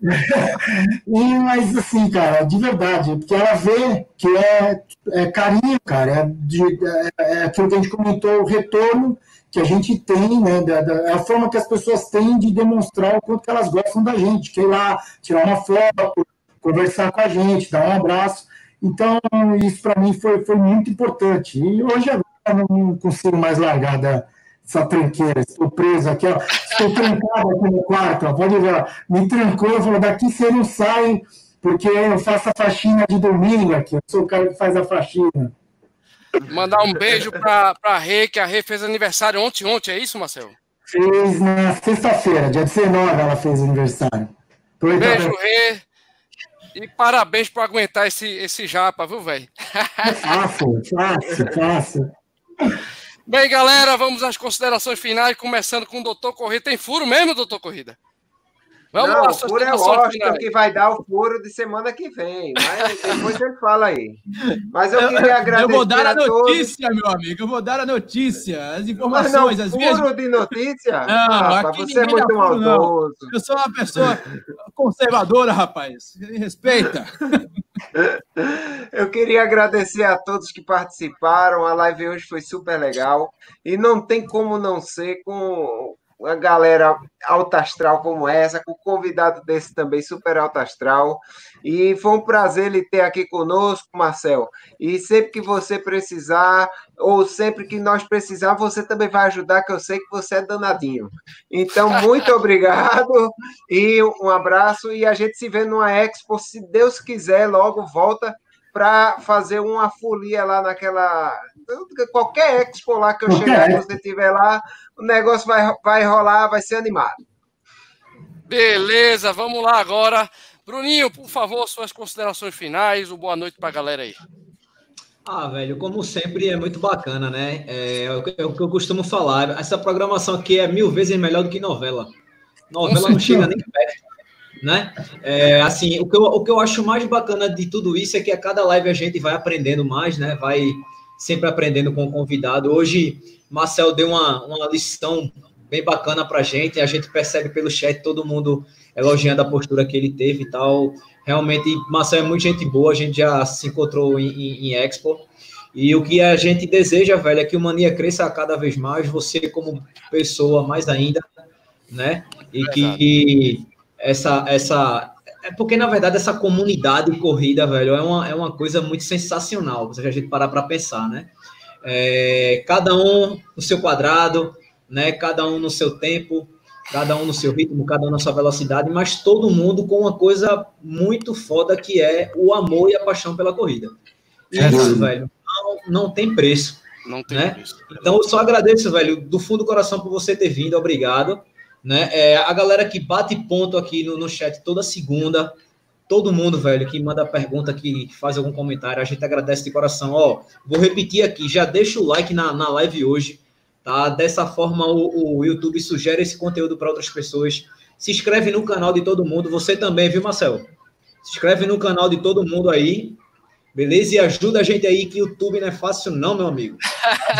e, mas assim, cara, de verdade, porque ela vê que é, é carinho, cara, é, de, é, é, aquilo que a gente comentou, o retorno que a gente tem, né, da, da, é a forma que as pessoas têm de demonstrar o quanto elas gostam da gente, que ir lá, tirar uma foto, conversar com a gente, dar um abraço. Então, isso para mim foi, foi muito importante. E hoje agora não consigo mais largar da, essa tranqueira, estou preso aqui, ó, estou trancado aqui no quarto, ó, pode ver, ó, me trancou, falou, daqui você não sai, porque eu faço a faxina de domingo aqui, eu sou o cara que faz a faxina. Mandar um beijo para a Rê, que a Rê fez aniversário ontem, ontem, é isso, Marcelo? Fez na sexta-feira, dia 19 ela fez aniversário. Beijo, Rê. E parabéns por aguentar esse, esse japa, viu, velho? Fácil, fácil, fácil. Bem, galera, vamos às considerações finais, começando com o doutor Corrida. Tem furo mesmo, doutor Corrida? Vamos Não, lá, o furo é o Washington que vai dar o furo de semana que vem. Mas depois ele fala aí. Mas eu queria agradecer. Eu vou dar a, a notícia, todos. meu amigo. Eu vou dar a notícia, as informações. Mas não, as furo minhas... de notícia? Não, ah, você é muito maldoso. Eu sou uma pessoa conservadora, rapaz. Me respeita. Eu queria agradecer a todos que participaram. A live hoje foi super legal. E não tem como não ser com uma galera alta astral como essa, com convidado desse também super alta astral. E foi um prazer ele ter aqui conosco, Marcel. E sempre que você precisar, ou sempre que nós precisar, você também vai ajudar, que eu sei que você é danadinho. Então, muito obrigado e um abraço. E a gente se vê numa Expo, se Deus quiser, logo volta para fazer uma folia lá naquela. Qualquer expo lá que eu chegar, se você estiver lá, o negócio vai, vai rolar, vai ser animado. Beleza, vamos lá agora. Bruninho, por favor, suas considerações finais, o boa noite para a galera aí. Ah, velho, como sempre é muito bacana, né? É, é, o que eu costumo falar. Essa programação aqui é mil vezes melhor do que novela. Novela não chega nem perto, né? É, assim, o que, eu, o que eu acho mais bacana de tudo isso é que a cada live a gente vai aprendendo mais, né? Vai sempre aprendendo com o convidado. Hoje, Marcel deu uma, uma lição bem bacana para a gente. A gente percebe pelo chat todo mundo elogiando a postura que ele teve e tal. Realmente, Marcel é muito gente boa. A gente já se encontrou em, em, em Expo. E o que a gente deseja, velho, é que o Mania cresça cada vez mais. Você, como pessoa, mais ainda, né? E é que essa, essa é porque, na verdade, essa comunidade corrida, velho, é uma, é uma coisa muito sensacional, se a gente parar para pensar, né? É, cada um no seu quadrado, né? Cada um no seu tempo, cada um no seu ritmo, cada um na sua velocidade, mas todo mundo com uma coisa muito foda que é o amor e a paixão pela corrida. E é isso, velho, não, não tem preço. Não tem né? preço. Então, eu só agradeço, velho, do fundo do coração por você ter vindo, obrigado. Né? É, a galera que bate ponto aqui no, no chat toda segunda, todo mundo, velho, que manda pergunta, que faz algum comentário, a gente agradece de coração. Ó, vou repetir aqui, já deixa o like na, na live hoje, tá? Dessa forma o, o YouTube sugere esse conteúdo para outras pessoas. Se inscreve no canal de todo mundo, você também, viu, Marcelo? Se inscreve no canal de todo mundo aí. Beleza? E ajuda a gente aí, que o YouTube não é fácil, não, meu amigo.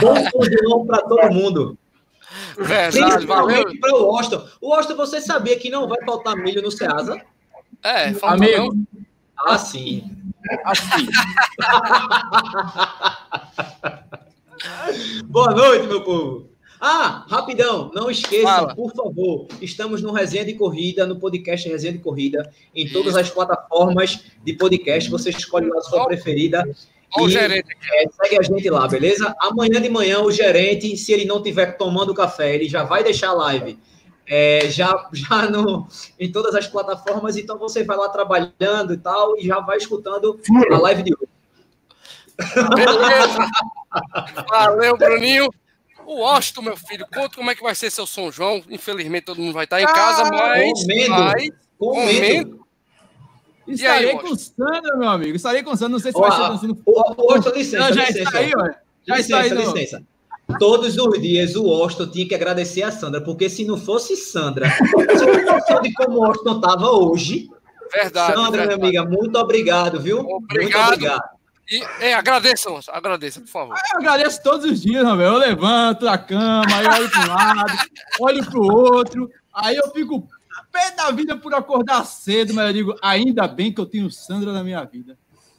Bom para todo mundo. Verdade, Principalmente para o Washington. O Washington, você sabia que não vai faltar milho no Ceasa? É, amigo. Ah, sim. Assim. Boa noite, meu povo. Ah, rapidão, não esqueçam, Fala. por favor, estamos no Resenha de Corrida, no podcast Resenha de Corrida, em todas as plataformas de podcast. Você escolhe lá a sua preferida. E, o gerente. É, segue a gente lá, beleza? Amanhã de manhã, o gerente, se ele não estiver tomando café, ele já vai deixar a live é, já, já no, em todas as plataformas. Então você vai lá trabalhando e tal, e já vai escutando a live de hoje. Beleza. Valeu, Bruninho. O Austin, meu filho, conta como é que vai ser seu São João. Infelizmente, todo mundo vai estar em casa, ah, mas. Comendo. Mas, comendo. Estarei aí, com Sandra, meu amigo. Estarei com Sandra. Não sei se vai ser dançando. O, Austin, licença. já licença. está aí, ó. Já licença, está aí. No... Licença. Todos os dias o Austin tinha que agradecer a Sandra, porque se não fosse Sandra, se não fosse de como o Austin estava hoje. Verdade. Sandra, verdade. minha amiga, muito obrigado, viu? Obrigado. Muito obrigado. E, é, agradeça, agradeça, por favor. Eu agradeço todos os dias, meu velho. Eu levanto da cama, aí olho para um lado, olho para o outro, aí eu fico pé da vida por acordar cedo, mas eu digo, ainda bem que eu tenho Sandra na minha vida.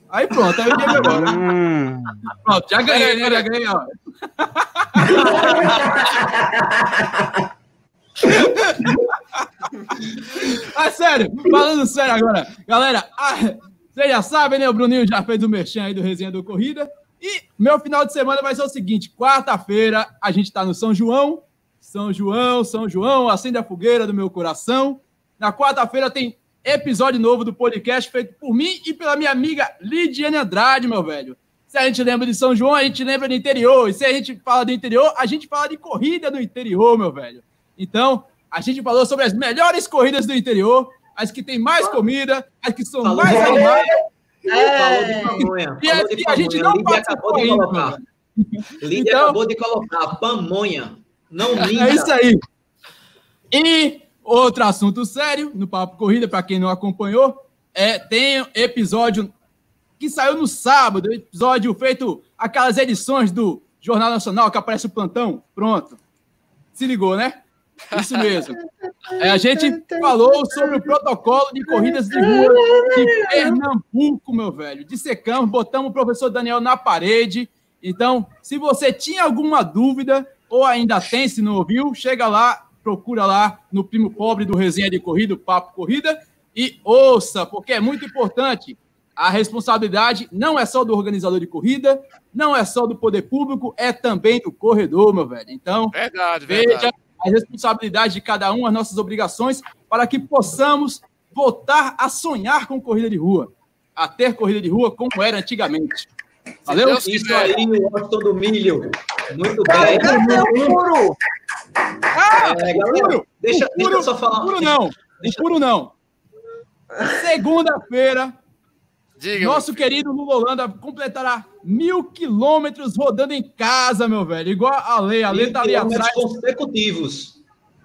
Aí pronto, aí eu ganhei agora. Hum. Pronto, já ganhei, né? Já ganhei, ó. ah, sério, falando sério agora. Galera, ah, vocês já sabem, né? O Bruninho já fez o merchan aí do Resenha do Corrida. E meu final de semana vai ser o seguinte: quarta-feira a gente tá no São João. São João, São João, acende a fogueira do meu coração. Na quarta-feira tem episódio novo do podcast feito por mim e pela minha amiga Lidiane Andrade, meu velho. Se a gente lembra de São João, a gente lembra do interior. E se a gente fala do interior, a gente fala de corrida do interior, meu velho. Então, a gente falou sobre as melhores corridas do interior as que tem mais comida, as que são Falou mais animadas. É, pamonha. E, de a gente não Lídia acabou de colocar. Lídia então, acabou de colocar pamonha. Não minta. É isso aí. E outro assunto sério no Papo Corrida, para quem não acompanhou, é tem episódio que saiu no sábado, episódio feito aquelas edições do Jornal Nacional que aparece o plantão. Pronto. Se ligou, né? Isso mesmo. É, a gente falou sobre o protocolo de corridas de rua de Pernambuco, meu velho. Dissecamos, botamos o professor Daniel na parede. Então, se você tinha alguma dúvida, ou ainda tem, se não ouviu, chega lá, procura lá no Primo Pobre do Resenha de Corrida, Papo Corrida, e ouça, porque é muito importante. A responsabilidade não é só do organizador de corrida, não é só do poder público, é também do corredor, meu velho. Então, verdade, veja verdade a responsabilidade de cada um, as nossas obrigações, para que possamos voltar a sonhar com corrida de rua, a ter corrida de rua como era antigamente. Valeu? Isso aí, Washington do Milho. Muito bem. Cadê o furo? Ah, é, galera, deixa, o deixa eu só falar. Puro não. Deixa... O puro não. Segunda-feira, Diga, Nosso querido Lula Holanda completará mil quilômetros rodando em casa, meu velho. Igual a lei. A lei tá ali atrás. consecutivos.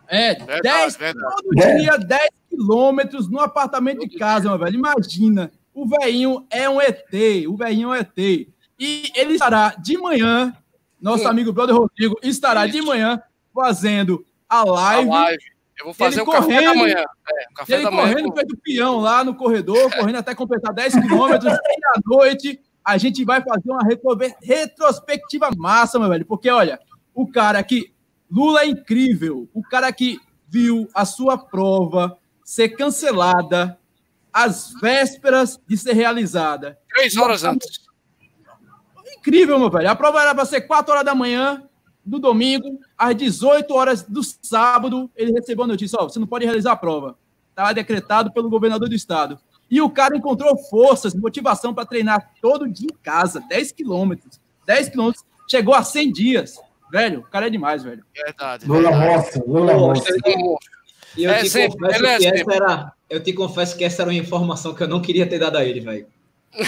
É, verdade, 10, verdade. todo é. dia 10 quilômetros no apartamento de casa, meu velho. Imagina. O velhinho é um ET. O velhinho é um ET. E ele estará de manhã, nosso amigo brother Rodrigo estará Isso. de manhã fazendo a live. A live eu vou fazer ele o correndo, café da manhã. É, café ele da correndo manhã, feito peão lá no corredor, correndo até completar 10 quilômetros. e à noite a gente vai fazer uma retrospectiva massa, meu velho. Porque, olha, o cara que. Lula é incrível. O cara que viu a sua prova ser cancelada às vésperas de ser realizada. Três horas antes. Incrível, meu velho. A prova era para ser 4 horas da manhã do domingo, às 18 horas do sábado, ele recebeu a notícia: ó, você não pode realizar a prova. Estava decretado pelo governador do estado. E o cara encontrou forças, motivação para treinar todo dia em casa, 10 quilômetros. 10 quilômetros, chegou a 100 dias. Velho, o cara é demais, velho. Verdade. Lula mostra, Lula. E eu, é, te sempre, confesso que essa era, eu te confesso que essa era uma informação que eu não queria ter dado a ele, velho.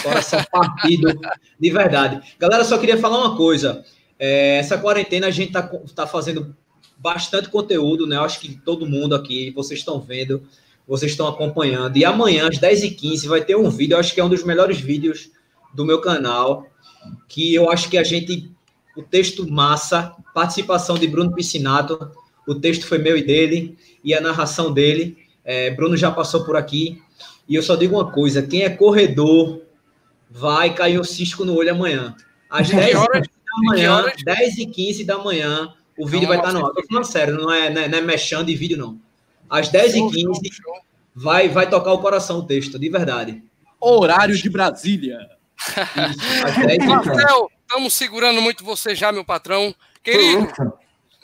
Coração partido, de verdade. Galera, só queria falar uma coisa. É, essa quarentena a gente está tá fazendo bastante conteúdo, né? Eu acho que todo mundo aqui, vocês estão vendo vocês estão acompanhando. E amanhã, às 10h15, vai ter um vídeo, eu acho que é um dos melhores vídeos do meu canal, que eu acho que a gente, o texto massa, participação de Bruno Piscinato, o texto foi meu e dele, e a narração dele. É, Bruno já passou por aqui, e eu só digo uma coisa: quem é corredor vai cair o cisco no olho amanhã. Às 10 horas da manhã, 10 e 15 da manhã, o vídeo não, vai estar no ar. Tô falando sério, não é, não é, não é mexendo de vídeo, não. Às 10 e 15 vai, vai tocar o coração o texto, de verdade. Horário de Brasília. Marcel, estamos segurando muito você já, meu patrão. Querido,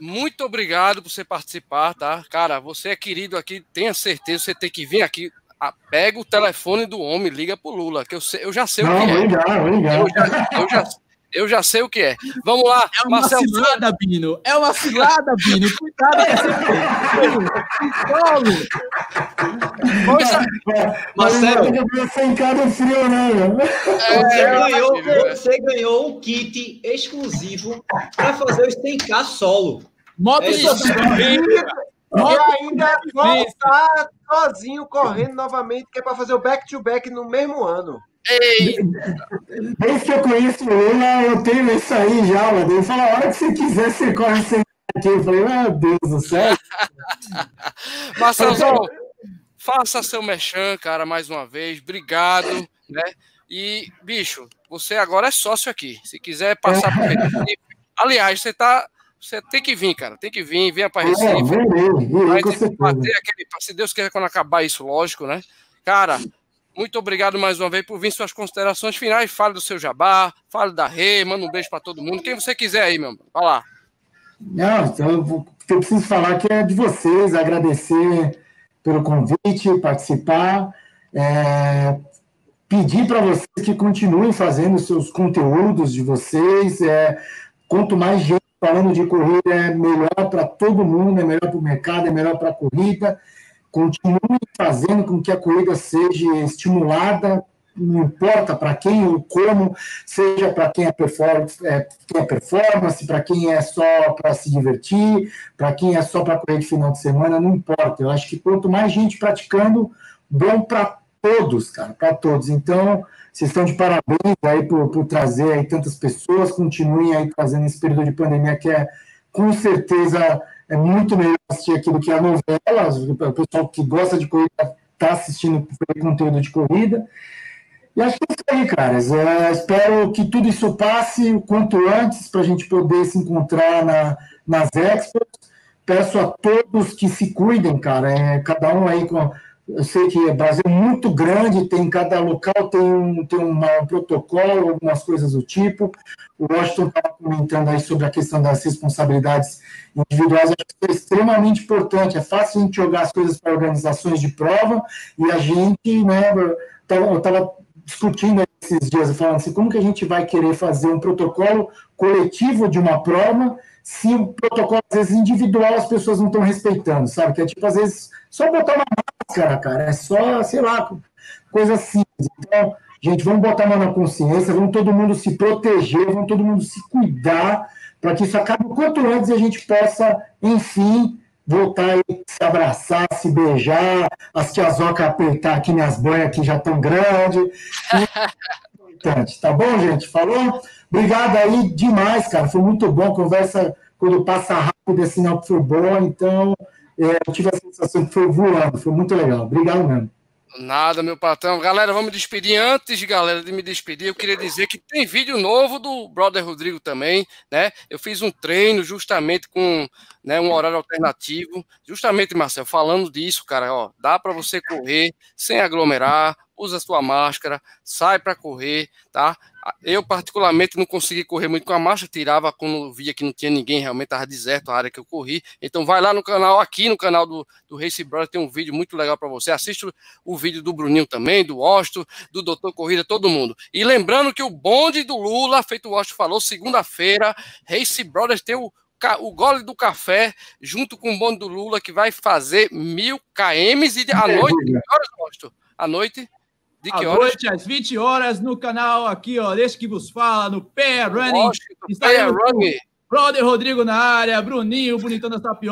muito obrigado por você participar, tá? Cara, você é querido aqui, tenha certeza, você tem que vir aqui. Ah, pega o telefone do homem, liga pro Lula, que eu, sei, eu já sei Não, o que é. Ligar, ligar. Eu, já, eu, já, eu já sei o que é. Vamos lá, É uma Marcelo cilada, Bino. É uma cilada, Bino. Cuidado com Poxa, Marcelo. Sem frio, você, ganhou, você ganhou um kit exclusivo para fazer o 100K solo. Modo é social. E ainda voltar sozinho correndo novamente, que é para fazer o back-to-back -back no mesmo ano. Ei! Desde que eu conheço ele, eu tenho isso aí já, mano. Ele fala, a hora que você quiser, você corre sem aqui. Eu falei, meu Deus do céu. Marcelzão, faça seu mechan, cara, mais uma vez. Obrigado, né? E, bicho, você agora é sócio aqui. Se quiser passar por. Aliás, você tá. Você tem que vir, cara. Tem que vir, venha para Recife. É, vem, vem, vem, aquele, se Deus quiser, quando acabar isso, lógico, né? Cara, muito obrigado mais uma vez por vir suas considerações finais. Fale do seu jabá, fale da Rei, manda um beijo para todo mundo. Quem você quiser aí, meu irmão. Vai lá. Não, então eu, eu preciso falar que é de vocês, agradecer pelo convite, participar, é, pedir para vocês que continuem fazendo seus conteúdos de vocês. É, quanto mais gente falando de corrida, é melhor para todo mundo, é melhor para o mercado, é melhor para a corrida continue fazendo com que a corrida seja estimulada, não importa para quem ou como, seja para quem é, performance, é, quem é performance, para quem é só para se divertir, para quem é só para correr de final de semana, não importa. Eu acho que quanto mais gente praticando, bom para todos, cara, para todos. Então, vocês estão de parabéns aí por, por trazer aí tantas pessoas, continuem aí trazendo esse período de pandemia que é com certeza é muito melhor assistir aquilo que é a novela, o pessoal que gosta de corrida está assistindo conteúdo de corrida. E acho que é isso aí, caras. É, espero que tudo isso passe o quanto antes para a gente poder se encontrar na, nas expos. Peço a todos que se cuidem, cara. É, cada um aí com eu sei que o Brasil é muito grande, tem cada local tem um, tem uma, um protocolo, algumas coisas do tipo. O Washington estava comentando aí sobre a questão das responsabilidades individuais, acho que é extremamente importante. É fácil a gente jogar as coisas para organizações de prova e a gente, né, eu estava discutindo esses dias, falando assim, como que a gente vai querer fazer um protocolo coletivo de uma prova se o protocolo, às vezes, individual, as pessoas não estão respeitando, sabe? Que é tipo, às vezes, só botar uma máscara, cara, é só, sei lá, coisa simples. Então, gente, vamos botar a mão na consciência, vamos todo mundo se proteger, vamos todo mundo se cuidar, para que isso acabe o quanto antes e a gente possa, enfim, voltar e se abraçar, se beijar, as tiazocas apertar aqui minhas banhas que já estão grandes. importante, tá bom, gente? Falou? Obrigado aí demais, cara. Foi muito bom. Conversa quando passa rápido, esse sinal foi bom. Então, é, eu tive a sensação que foi voando. Foi muito legal. Obrigado mesmo. Nada, meu patrão. Galera, vamos despedir. Antes, galera, de me despedir, eu queria dizer que tem vídeo novo do Brother Rodrigo também, né? Eu fiz um treino justamente com né, um horário alternativo. Justamente, Marcel, falando disso, cara, ó, dá para você correr sem aglomerar, usa sua máscara, sai para correr, tá? Eu, particularmente, não consegui correr muito com a máscara, tirava quando via que não tinha ninguém, realmente estava deserto a área que eu corri. Então, vai lá no canal, aqui no canal do, do Race Brother, tem um vídeo muito legal para você. Assista o vídeo do Bruninho também, do Osto, do Doutor Corrida, todo mundo. E lembrando que o bonde do Lula, feito o Osto falou, segunda-feira, Race Brothers tem o o gole do café junto com o bonde do Lula que vai fazer mil kms e à noite, que horas? À noite? De que à horas? noite, às 20 horas, no canal aqui, ó, desse que vos fala, no Pé Running. Está Running. Brother Rodrigo na área, Bruninho, bonitão da tapioca.